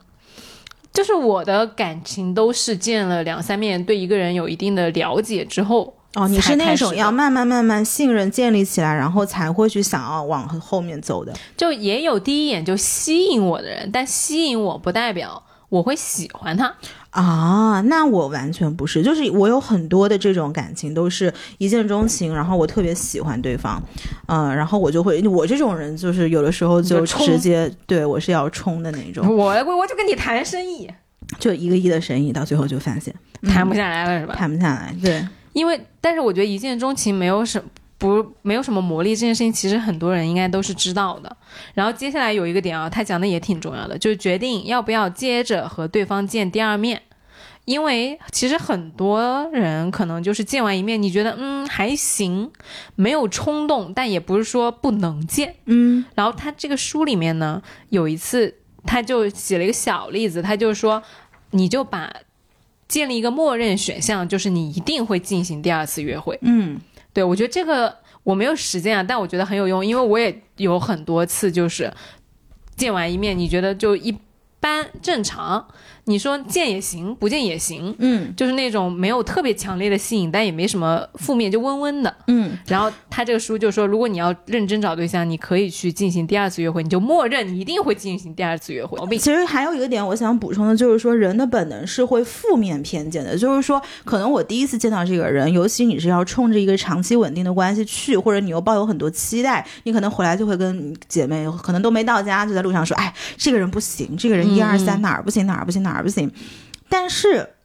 就是我的感情都是见了两三面，对一个人有一定的了解之后。哦，你是那种要慢慢慢慢信任建立起来，然后才会去想要往后面走的。就也有第一眼就吸引我的人，但吸引我不代表我会喜欢他啊。那我完全不是，就是我有很多的这种感情都是一见钟情，然后我特别喜欢对方，嗯，然后我就会，我这种人就是有的时候就直接对我是要冲的那种。我我就跟你谈生意，就一个亿的生意，到最后就发现谈不下来了，是吧？谈不下来，对。因为，但是我觉得一见钟情没有什不没有什么魔力，这件事情其实很多人应该都是知道的。然后接下来有一个点啊，他讲的也挺重要的，就是决定要不要接着和对方见第二面。因为其实很多人可能就是见完一面，你觉得嗯还行，没有冲动，但也不是说不能见，嗯。然后他这个书里面呢，有一次他就写了一个小例子，他就说，你就把。建立一个默认选项，就是你一定会进行第二次约会。嗯，对，我觉得这个我没有实践啊，但我觉得很有用，因为我也有很多次就是见完一面，你觉得就一般正常。你说见也行，不见也行，嗯，就是那种没有特别强烈的吸引，但也没什么负面，就温温的，嗯。然后他这个书就说，如果你要认真找对象，你可以去进行第二次约会，你就默认你一定会进行第二次约会。其实还有一个点，我想补充的就是说，人的本能是会负面偏见的，就是说，可能我第一次见到这个人，尤其你是要冲着一个长期稳定的关系去，或者你又抱有很多期待，你可能回来就会跟姐妹，可能都没到家，就在路上说，哎，这个人不行，这个人一二三哪儿不行，哪儿不行，哪儿。不行，但是。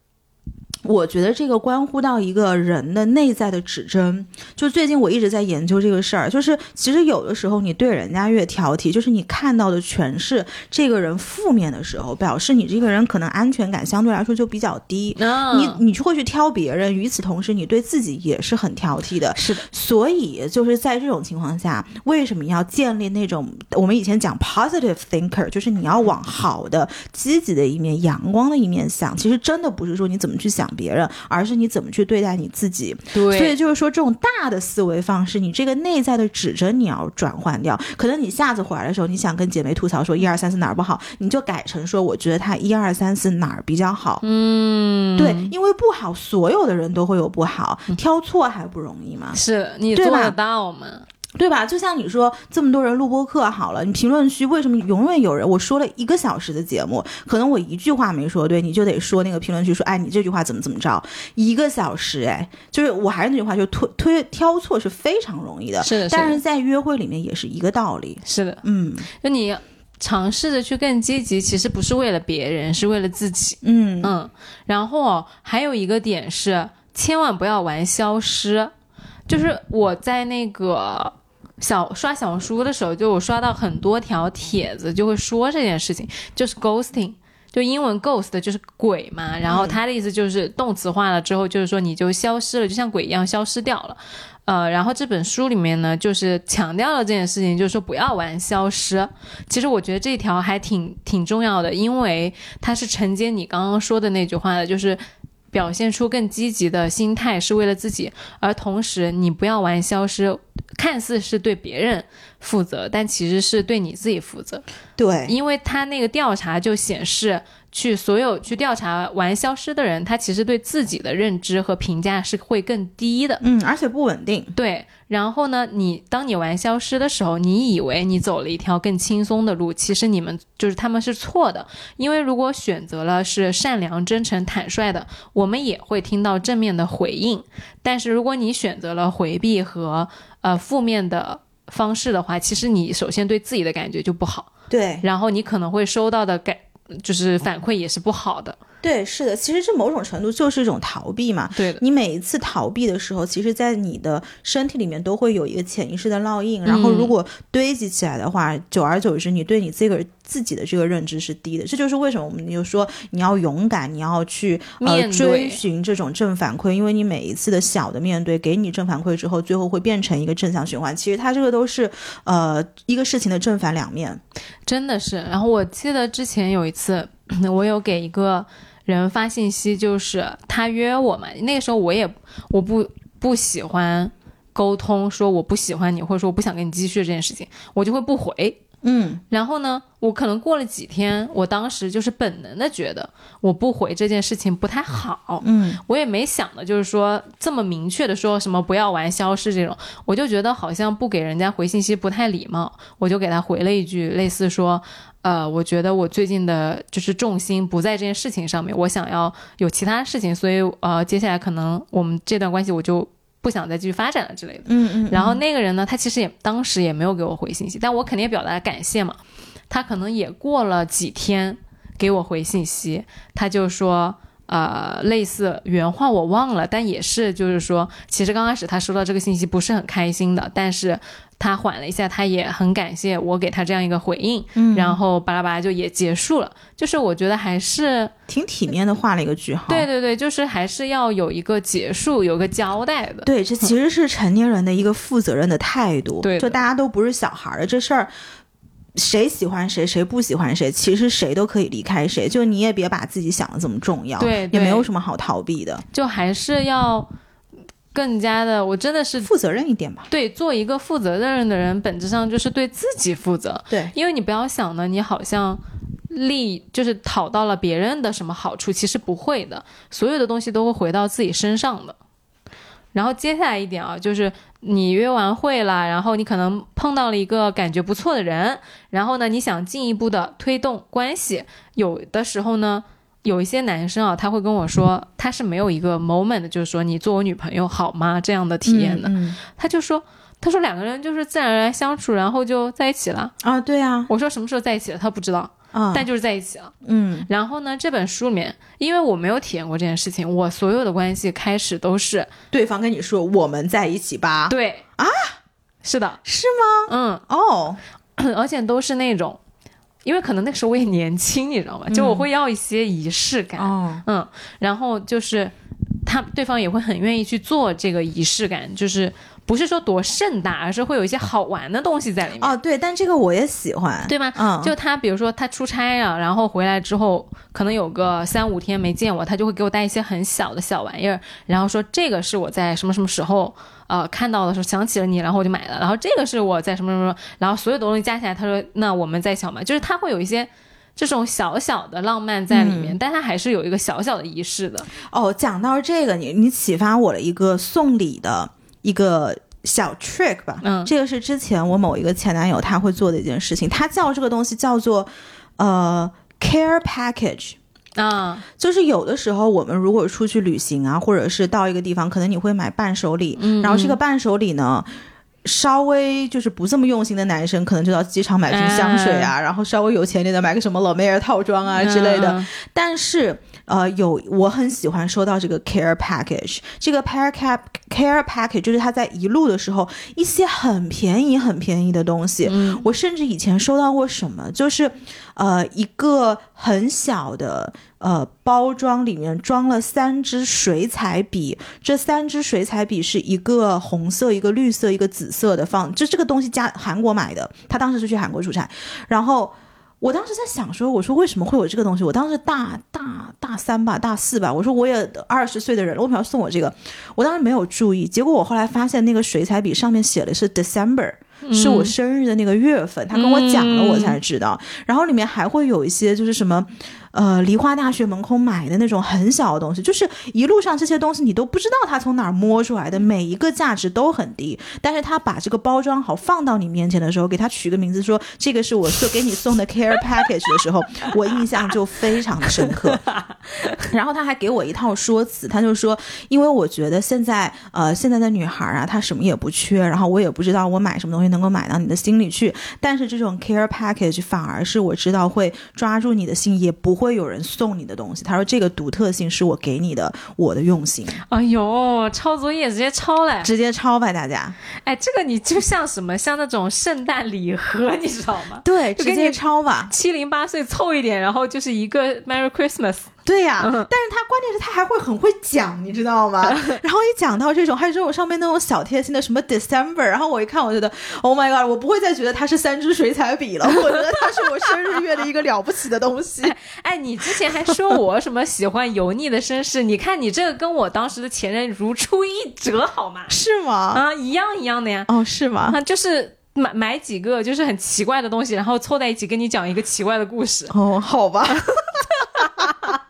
我觉得这个关乎到一个人的内在的指针。就最近我一直在研究这个事儿，就是其实有的时候你对人家越挑剔，就是你看到的全是这个人负面的时候，表示你这个人可能安全感相对来说就比较低。你你就会去挑别人，与此同时你对自己也是很挑剔的。是的，所以就是在这种情况下，为什么要建立那种我们以前讲 positive thinker，就是你要往好的、积极的一面、阳光的一面想。其实真的不是说你怎么去想。别人，而是你怎么去对待你自己。对，所以就是说，这种大的思维方式，你这个内在的指针你要转换掉。可能你下次回来的时候，你想跟姐妹吐槽说一二三四哪儿不好，你就改成说我觉得他一二三四哪儿比较好。嗯，对，因为不好，所有的人都会有不好，挑错还不容易吗？是你做得到吗？对吧？就像你说，这么多人录播课好了，你评论区为什么永远有人？我说了一个小时的节目，可能我一句话没说对，你就得说那个评论区说，哎，你这句话怎么怎么着？一个小时，哎，就是我还是那句话，就推推挑错是非常容易的。是的，但是在约会里面也是一个道理。是的，嗯，就你尝试着去更积极，其实不是为了别人，是为了自己。嗯嗯，然后还有一个点是，千万不要玩消失。就是我在那个小刷小红书的时候，就我刷到很多条帖子，就会说这件事情，就是 ghosting。就英文 ghost 就是鬼嘛，然后他的意思就是动词化了之后，就是说你就消失了，就像鬼一样消失掉了。呃，然后这本书里面呢，就是强调了这件事情，就是说不要玩消失。其实我觉得这条还挺挺重要的，因为它是承接你刚刚说的那句话的，就是表现出更积极的心态是为了自己，而同时你不要玩消失，看似是对别人负责，但其实是对你自己负责。对，因为他那个调查就显示，去所有去调查玩消失的人，他其实对自己的认知和评价是会更低的。嗯，而且不稳定。对，然后呢，你当你玩消失的时候，你以为你走了一条更轻松的路，其实你们就是他们是错的。因为如果选择了是善良、真诚、坦率的，我们也会听到正面的回应。但是如果你选择了回避和呃负面的方式的话，其实你首先对自己的感觉就不好。对，然后你可能会收到的感就是反馈也是不好的。对，是的，其实这某种程度就是一种逃避嘛。对的，你每一次逃避的时候，其实，在你的身体里面都会有一个潜意识的烙印，然后如果堆积起来的话，久而久之，你对你这个自己的这个认知是低的。这就是为什么我们就说你要勇敢，你要去呃追寻这种正反馈，因为你每一次的小的面对，给你正反馈之后，最后会变成一个正向循环。其实它这个都是呃一个事情的正反两面，真的是。然后我记得之前有一次，我有给一个。人发信息就是他约我嘛，那个时候我也我不不喜欢沟通，说我不喜欢你，或者说我不想跟你继续这件事情，我就会不回。嗯，然后呢，我可能过了几天，我当时就是本能的觉得我不回这件事情不太好。嗯，我也没想的就是说这么明确的说什么不要玩消失这种，我就觉得好像不给人家回信息不太礼貌，我就给他回了一句类似说。呃，我觉得我最近的就是重心不在这件事情上面，我想要有其他事情，所以呃，接下来可能我们这段关系我就不想再继续发展了之类的。嗯嗯。然后那个人呢，他其实也当时也没有给我回信息，但我肯定也表达感谢嘛。他可能也过了几天给我回信息，他就说。呃，类似原话我忘了，但也是就是说，其实刚开始他收到这个信息不是很开心的，但是他缓了一下，他也很感谢我给他这样一个回应，嗯，然后巴拉巴拉就也结束了。就是我觉得还是挺体面的画了一个句号。对对对，就是还是要有一个结束，有个交代的。对，这其实是成年人的一个负责任的态度。对，就大家都不是小孩儿，这事儿。谁喜欢谁，谁不喜欢谁，其实谁都可以离开谁。就你也别把自己想的这么重要，对，也没有什么好逃避的。就还是要更加的，我真的是负责任一点吧。对，做一个负责任的人，本质上就是对自己负责。对，因为你不要想呢，你好像利就是讨到了别人的什么好处，其实不会的，所有的东西都会回到自己身上的。然后接下来一点啊，就是你约完会了，然后你可能碰到了一个感觉不错的人，然后呢，你想进一步的推动关系，有的时候呢，有一些男生啊，他会跟我说，他是没有一个 moment，就是说你做我女朋友好吗？这样的体验的，他就说，他说两个人就是自然而然相处，然后就在一起了。啊，对啊，我说什么时候在一起了，他不知道。啊，但就是在一起了。嗯，然后呢，这本书里面，因为我没有体验过这件事情，我所有的关系开始都是对方跟你说我们在一起吧。对。啊，是的，是吗？嗯，哦，而且都是那种，因为可能那个时候我也年轻，你知道吗？就我会要一些仪式感。哦，嗯，然后就是他对方也会很愿意去做这个仪式感，就是。不是说多盛大，而是会有一些好玩的东西在里面。哦，对，但这个我也喜欢，对吗？嗯，就他，比如说他出差啊，然后回来之后，可能有个三五天没见我，他就会给我带一些很小的小玩意儿，然后说这个是我在什么什么时候呃看到的时候想起了你，然后我就买了。然后这个是我在什么什么，然后所有的东西加起来，他说那我们在小嘛，就是他会有一些这种小小的浪漫在里面，但他还是有一个小小的仪式的。哦，讲到这个，你你启发我了一个送礼的。一个小 trick 吧，嗯，这个是之前我某一个前男友他会做的一件事情，他叫这个东西叫做呃 care package 啊，就是有的时候我们如果出去旅行啊，或者是到一个地方，可能你会买伴手礼，嗯，然后这个伴手礼呢，稍微就是不这么用心的男生，可能就到机场买瓶香水啊，然后稍微有钱点的买个什么老妹儿套装啊之类的，但是呃，有我很喜欢收到这个 care package，这个 care cap care package 就是他在一路的时候一些很便宜很便宜的东西。嗯。我甚至以前收到过什么，就是呃一个很小的呃包装里面装了三支水彩笔，这三支水彩笔是一个红色、一个绿色、一个紫色的放，就这个东西加韩国买的，他当时是去韩国出差，然后。我当时在想说，我说为什么会有这个东西？我当时大大大三吧，大四吧。我说我也二十岁的人了，为什么要送我这个？我当时没有注意，结果我后来发现那个水彩笔上面写的是 December，、是我生日的那个月份。他跟我讲了，我才知道。然后里面还会有一些就是什么，呃，梨花大学门口买的那种很小的东西，就是一路上这些东西你都不知道他从哪儿摸出来的，每一个价值都很低。但是他把这个包装好放到你面前的时候，给他取个名字说这个是我送给你送的 care package 的时候，我印象就非常的深刻。然后他还给我一套说辞，他就说，因为我觉得现在呃现在的女孩啊，她什么也不缺，然后我也不知道我买什么东西能够买到你的心里去，但是这种 care package 反而是我知道会抓住你的心，也不会有人送你的东西。他说这个独特性是我给你的，我的用心，哎呦，抄作业直接抄嘞！直接抄吧大家。哎，这个你就像什么，像那种圣诞礼盒，你知道吗？对，直接抄吧。七零八碎凑一点，然后就是一个 Merry Christmas。对呀、嗯但是他关键是他还会很会讲，你知道吗？然后一讲到这种，还有这种上面那种小贴心的什么 December，然后我一看，我觉得 Oh my God，我不会再觉得它是三支水彩笔了，我觉得它是我生日月的一个了不起的东西。哎，你之前还说我什么喜欢油腻的绅士，你看你这个跟我当时的前任如出一辙，好吗？是吗？啊，一样一样的呀。哦，是吗？啊，就是买买几个就是很奇怪的东西，然后凑在一起跟你讲一个奇怪的故事。哦，好吧。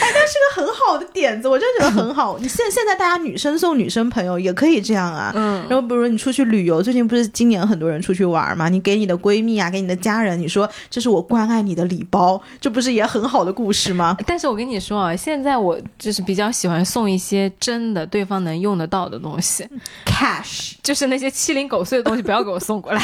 哎，但是个很好的点子，我真的觉得很好。你现现在大家女生送女生朋友也可以这样啊，嗯然后比如你出去旅游，最近不是今年很多人出去玩嘛，你给你的闺蜜啊，给你的家人，你说这是我关爱你的礼包，这不是也很好的故事吗？但是我跟你说啊，现在我就是比较喜欢送一些真的对方能用得到的东西，cash，就是那些七零狗碎的东西不要给我送过来，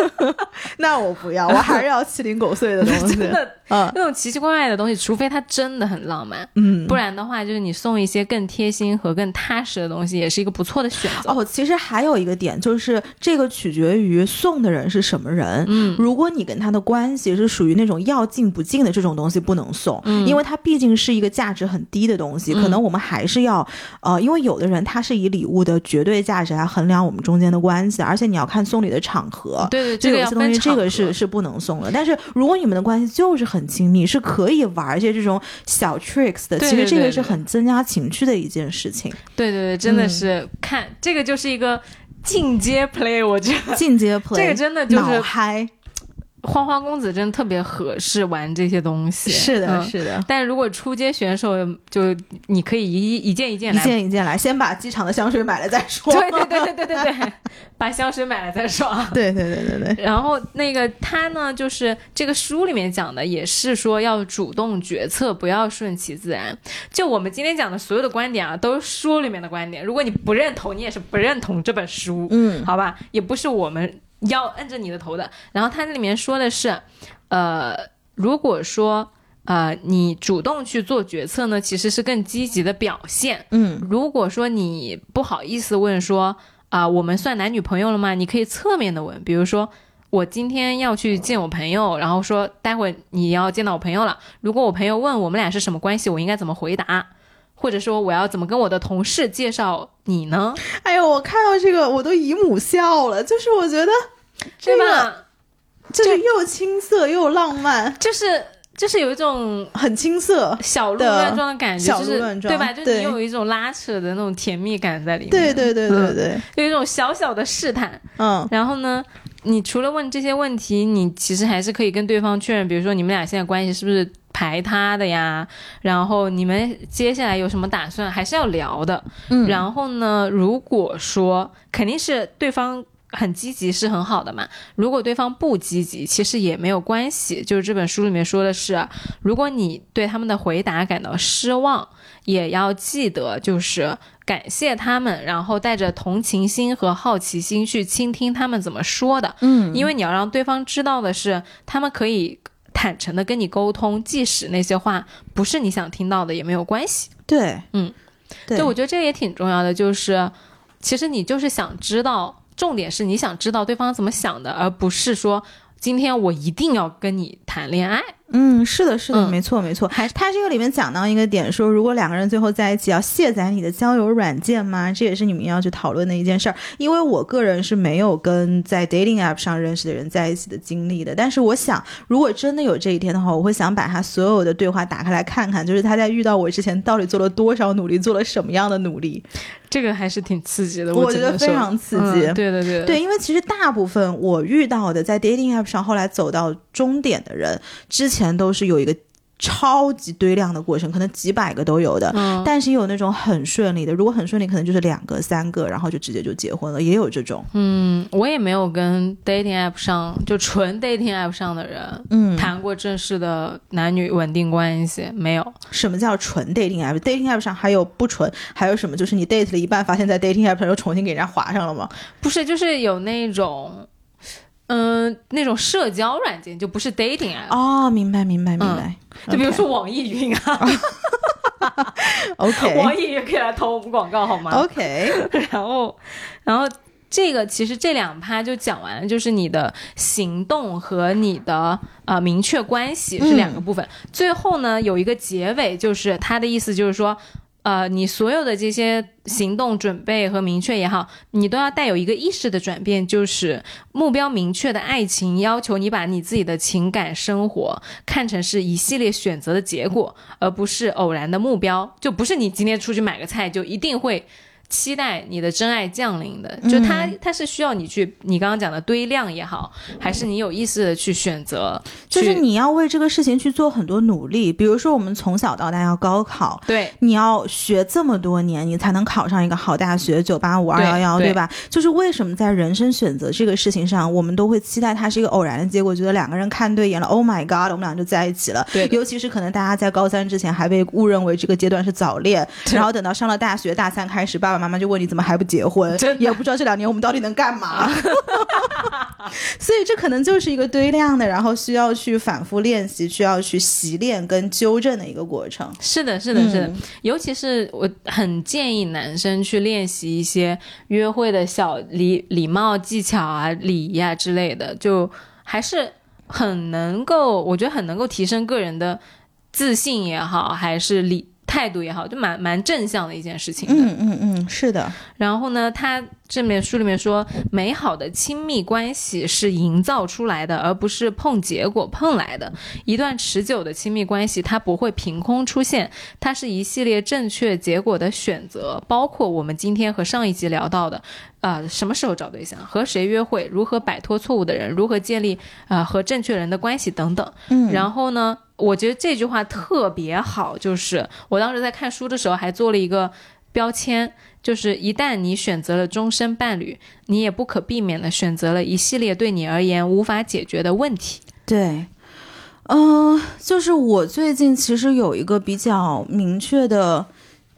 那我不要，我还是要七零狗碎的东西。真的嗯那种奇奇怪怪的东西，除非它真的很浪漫，嗯，不然的话，就是你送一些更贴心和更踏实的东西，也是一个不错的选择。哦，其实还有一个点，就是这个取决于送的人是什么人。嗯，如果你跟他的关系是属于那种要进不进的这种东西，不能送，嗯因为它毕竟是一个价值很低的东西，可能我们还是要，呃，因为有的人他是以礼物的绝对价值来衡量我们中间的关系，而且你要看送礼的场合。对对，个有些东西，这个是是不能送的。但是如果你们的关系就是很亲密，是可以玩一些这种小 tricks 的。其实这个是很增加情趣的一件事情。对对对，真的嗯是、看这个就是一个进阶 play，我觉得进阶 play，这个真的就是脑嗨。花花公子真的特别合适玩这些东西。是的，嗯是的。但如果出街选手，就你可以一一件一件来一。件一件来，先把机场的香水买了再说。对对对对对对对，把香水买了再说啊。对对对对对，然后那个他呢，就是这个书里面讲的，也是说要主动决策，不要顺其自然。就我们今天讲的所有的观点啊，都是书里面的观点。如果你不认同，你也是不认同这本书，嗯好吧？也不是我们要摁着你的头的。然后它这里面说的是，呃，如果说呃你主动去做决策呢，其实是更积极的表现。嗯如果说你不好意思问说啊、我们算男女朋友了吗？你可以侧面的问，比如说我今天要去见我朋友，然后说待会你要见到我朋友了，如果我朋友问我们俩是什么关系，我应该怎么回答？或者说我要怎么跟我的同事介绍你呢？哎呦，我看到这个我都姨母笑了，就是我觉得这个对吧？就是又青涩又浪漫，就是就是有一种很青涩。小鹿乱撞的感觉，小就是鹿乱撞对吧？就是你有一种拉扯的那种甜蜜感在里面。对对对对嗯对，有一种小小的试探。嗯然后呢，你除了问这些问题，你其实还是可以跟对方确认，比如说你们俩现在关系是不是排他的呀？然后你们接下来有什么打算，还是要聊的。嗯，然后呢，如果说肯定是对方。很积极是很好的嘛。如果对方不积极，其实也没有关系。就是这本书里面说的是，如果你对他们的回答感到失望，也要记得就是感谢他们，然后带着同情心和好奇心去倾听他们怎么说的。嗯，因为你要让对方知道的是，他们可以坦诚的跟你沟通，即使那些话不是你想听到的，也没有关系。对，嗯，对，就我觉得这也挺重要的，就是其实你就是想知道，重点是你想知道对方怎么想的，而不是说今天我一定要跟你谈恋爱。嗯，是的，是的，嗯没错，没错。还他这个里面讲到一个点，说如果两个人最后在一起，要卸载你的交友软件吗？这也是你们要去讨论的一件事儿。因为我个人是没有跟在 dating app 上认识的人在一起的经历的，但是我想，如果真的有这一天的话，我会想把他所有的对话打开来看看，就是他在遇到我之前到底做了多少努力，做了什么样的努力。这个还是挺刺激的，我觉得非常刺激嗯对对对对，因为其实大部分我遇到的在 dating app 上后来走到终点的人，之前都是有一个超级堆量的过程，可能几百个都有的。嗯，但是也有那种很顺利的，如果很顺利，可能就是两个、三个，然后就直接就结婚了，也有这种。嗯，我也没有跟 dating app 上就纯 dating app 上的人嗯，谈过正式的男女稳定关系，没有。什么叫纯 dating app？dating app 上还有不纯，还有什么？就是你 date 了一半，发现在 dating app 上又重新给人家划上了吗？不是，就是有那种，嗯、那种社交软件，就不是 dating app，、哦，明白，明白，明白。就比如说网易云啊，OK 网易云可以来投我们广告好吗？OK，然后，然后这个其实这两趴就讲完了，就是你的行动和你的呃明确关系是两个部分。最后呢，有一个结尾，就是他的意思就是说。呃，你所有的这些行动准备和明确也好，你都要带有一个意识的转变，就是目标明确的爱情要求你把你自己的情感生活看成是一系列选择的结果，而不是偶然的目标。就不是你今天出去买个菜就一定会期待你的真爱降临的，就它它是需要你去，你刚刚讲的堆量也好，还是你有意识的去选择，去就是你要为这个事情去做很多努力。比如说，我们从小到大要高考，对你要学这么多年，你才能考上一个好大学，九八五、二幺幺，对对吧？就是为什么在人生选择这个事情上，我们都会期待它是一个偶然的结果，觉得两个人看对眼了，Oh my God，我们俩就在一起了。对尤其是可能大家在高三之前还被误认为这个阶段是早恋，然后等到上了大学，大三开始，爸爸妈妈就问你怎么还不结婚也不知道这两年我们到底能干嘛。所以这可能就是一个堆量的，然后需要去反复练习，需要去习练跟纠正的一个过程。是的，是的，是的，嗯尤其是我很建议男生去练习一些约会的小礼礼貌技巧啊、礼仪啊之类的，就还是很能够，我觉得很能够提升个人的自信也好，还是礼态度也好，就蛮蛮正向的一件事情的。嗯嗯嗯，是的，然后呢，他这面书里面说，美好的亲密关系是营造出来的，而不是碰结果碰来的。一段持久的亲密关系，它不会凭空出现，它是一系列正确结果的选择，包括我们今天和上一集聊到的，呃，什么时候找对象，和谁约会，如何摆脱错误的人，如何建立呃和正确人的关系等等。嗯，然后呢，我觉得这句话特别好，就是我当时在看书的时候还做了一个标签，就是一旦你选择了终身伴侣，你也不可避免的选择了一系列对你而言无法解决的问题。对，嗯、就是我最近其实有一个比较明确的。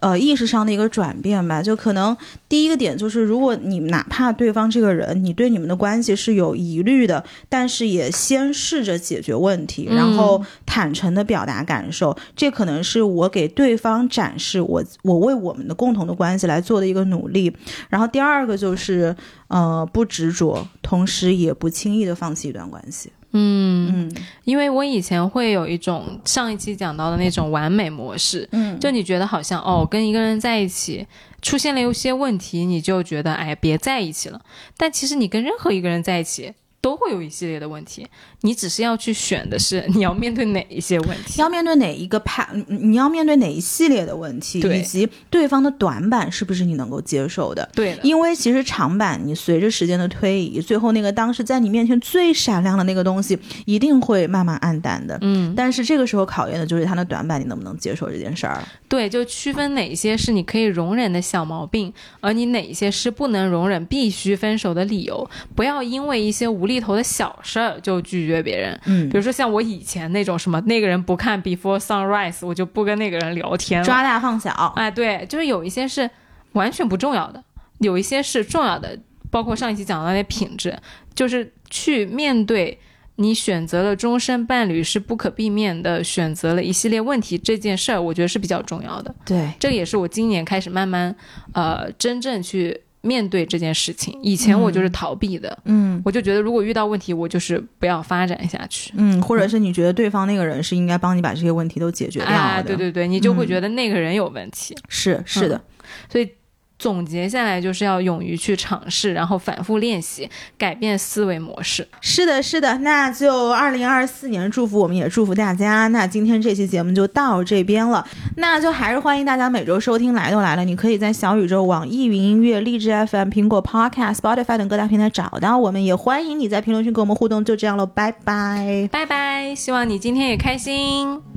呃，意识上的一个转变吧，就可能第一个点就是，如果你哪怕对方这个人，你对你们的关系是有疑虑的，但是也先试着解决问题，嗯然后坦诚的表达感受，这可能是我给对方展示我我为我们的共同的关系来做的一个努力。然后第二个就是，呃，不执着，同时也不轻易的放弃一段关系。嗯，嗯。因为我以前会有一种上一期讲到的那种完美模式，嗯，就你觉得好像哦，跟一个人在一起出现了一些问题，你就觉得哎别在一起了。但其实你跟任何一个人在一起都会有一系列的问题，你只是要去选的是 你要面对哪一些问题。要面对哪一个 part，你你要面对哪一系列的问题，以及对方的短板是不是你能够接受的？对的，因为其实长板，你随着时间的推移，最后那个当时在你面前最闪亮的那个东西，一定会慢慢暗淡的。嗯，但是这个时候考验的就是他的短板，你能不能接受这件事儿？对，就区分哪些是你可以容忍的小毛病，而你哪一些是不能容忍、必须分手的理由。不要因为一些无厘头的小事儿就拒绝别人。嗯比，如说像我以前那种什么，那个人不看 Before Sunrise，我就不跟那个人聊天了。抓大放小。哎，对，就是有一些是完全不重要的，有一些是重要的，包括上一期讲到的那品质，就是去面对你选择了终身伴侣是不可避免的，选择了一系列问题这件事儿，我觉得是比较重要的。对，这个也是我今年开始慢慢，呃，真正去面对这件事情。以前我就是逃避的，嗯我就觉得如果遇到问题，我就是不要发展下去。嗯，或者是你觉得对方那个人是应该帮你把这些问题都解决掉的，啊，对对对，你就会嗯觉得那个人有问题。是是的，所以总结下来就是要勇于去尝试，然后反复练习，改变思维模式。是的，是的，那就二零二四年祝福我们，也祝福大家。那今天这期节目就到这边了，那就还是欢迎大家每周收听。来都来了，你可以在小宇宙、网易云音乐、荔枝 FM、苹果 Podcast、Spotify 等各大平台找到我们，也欢迎你在评论区跟我们互动。就这样喽，拜拜。拜拜，希望你今天也开心。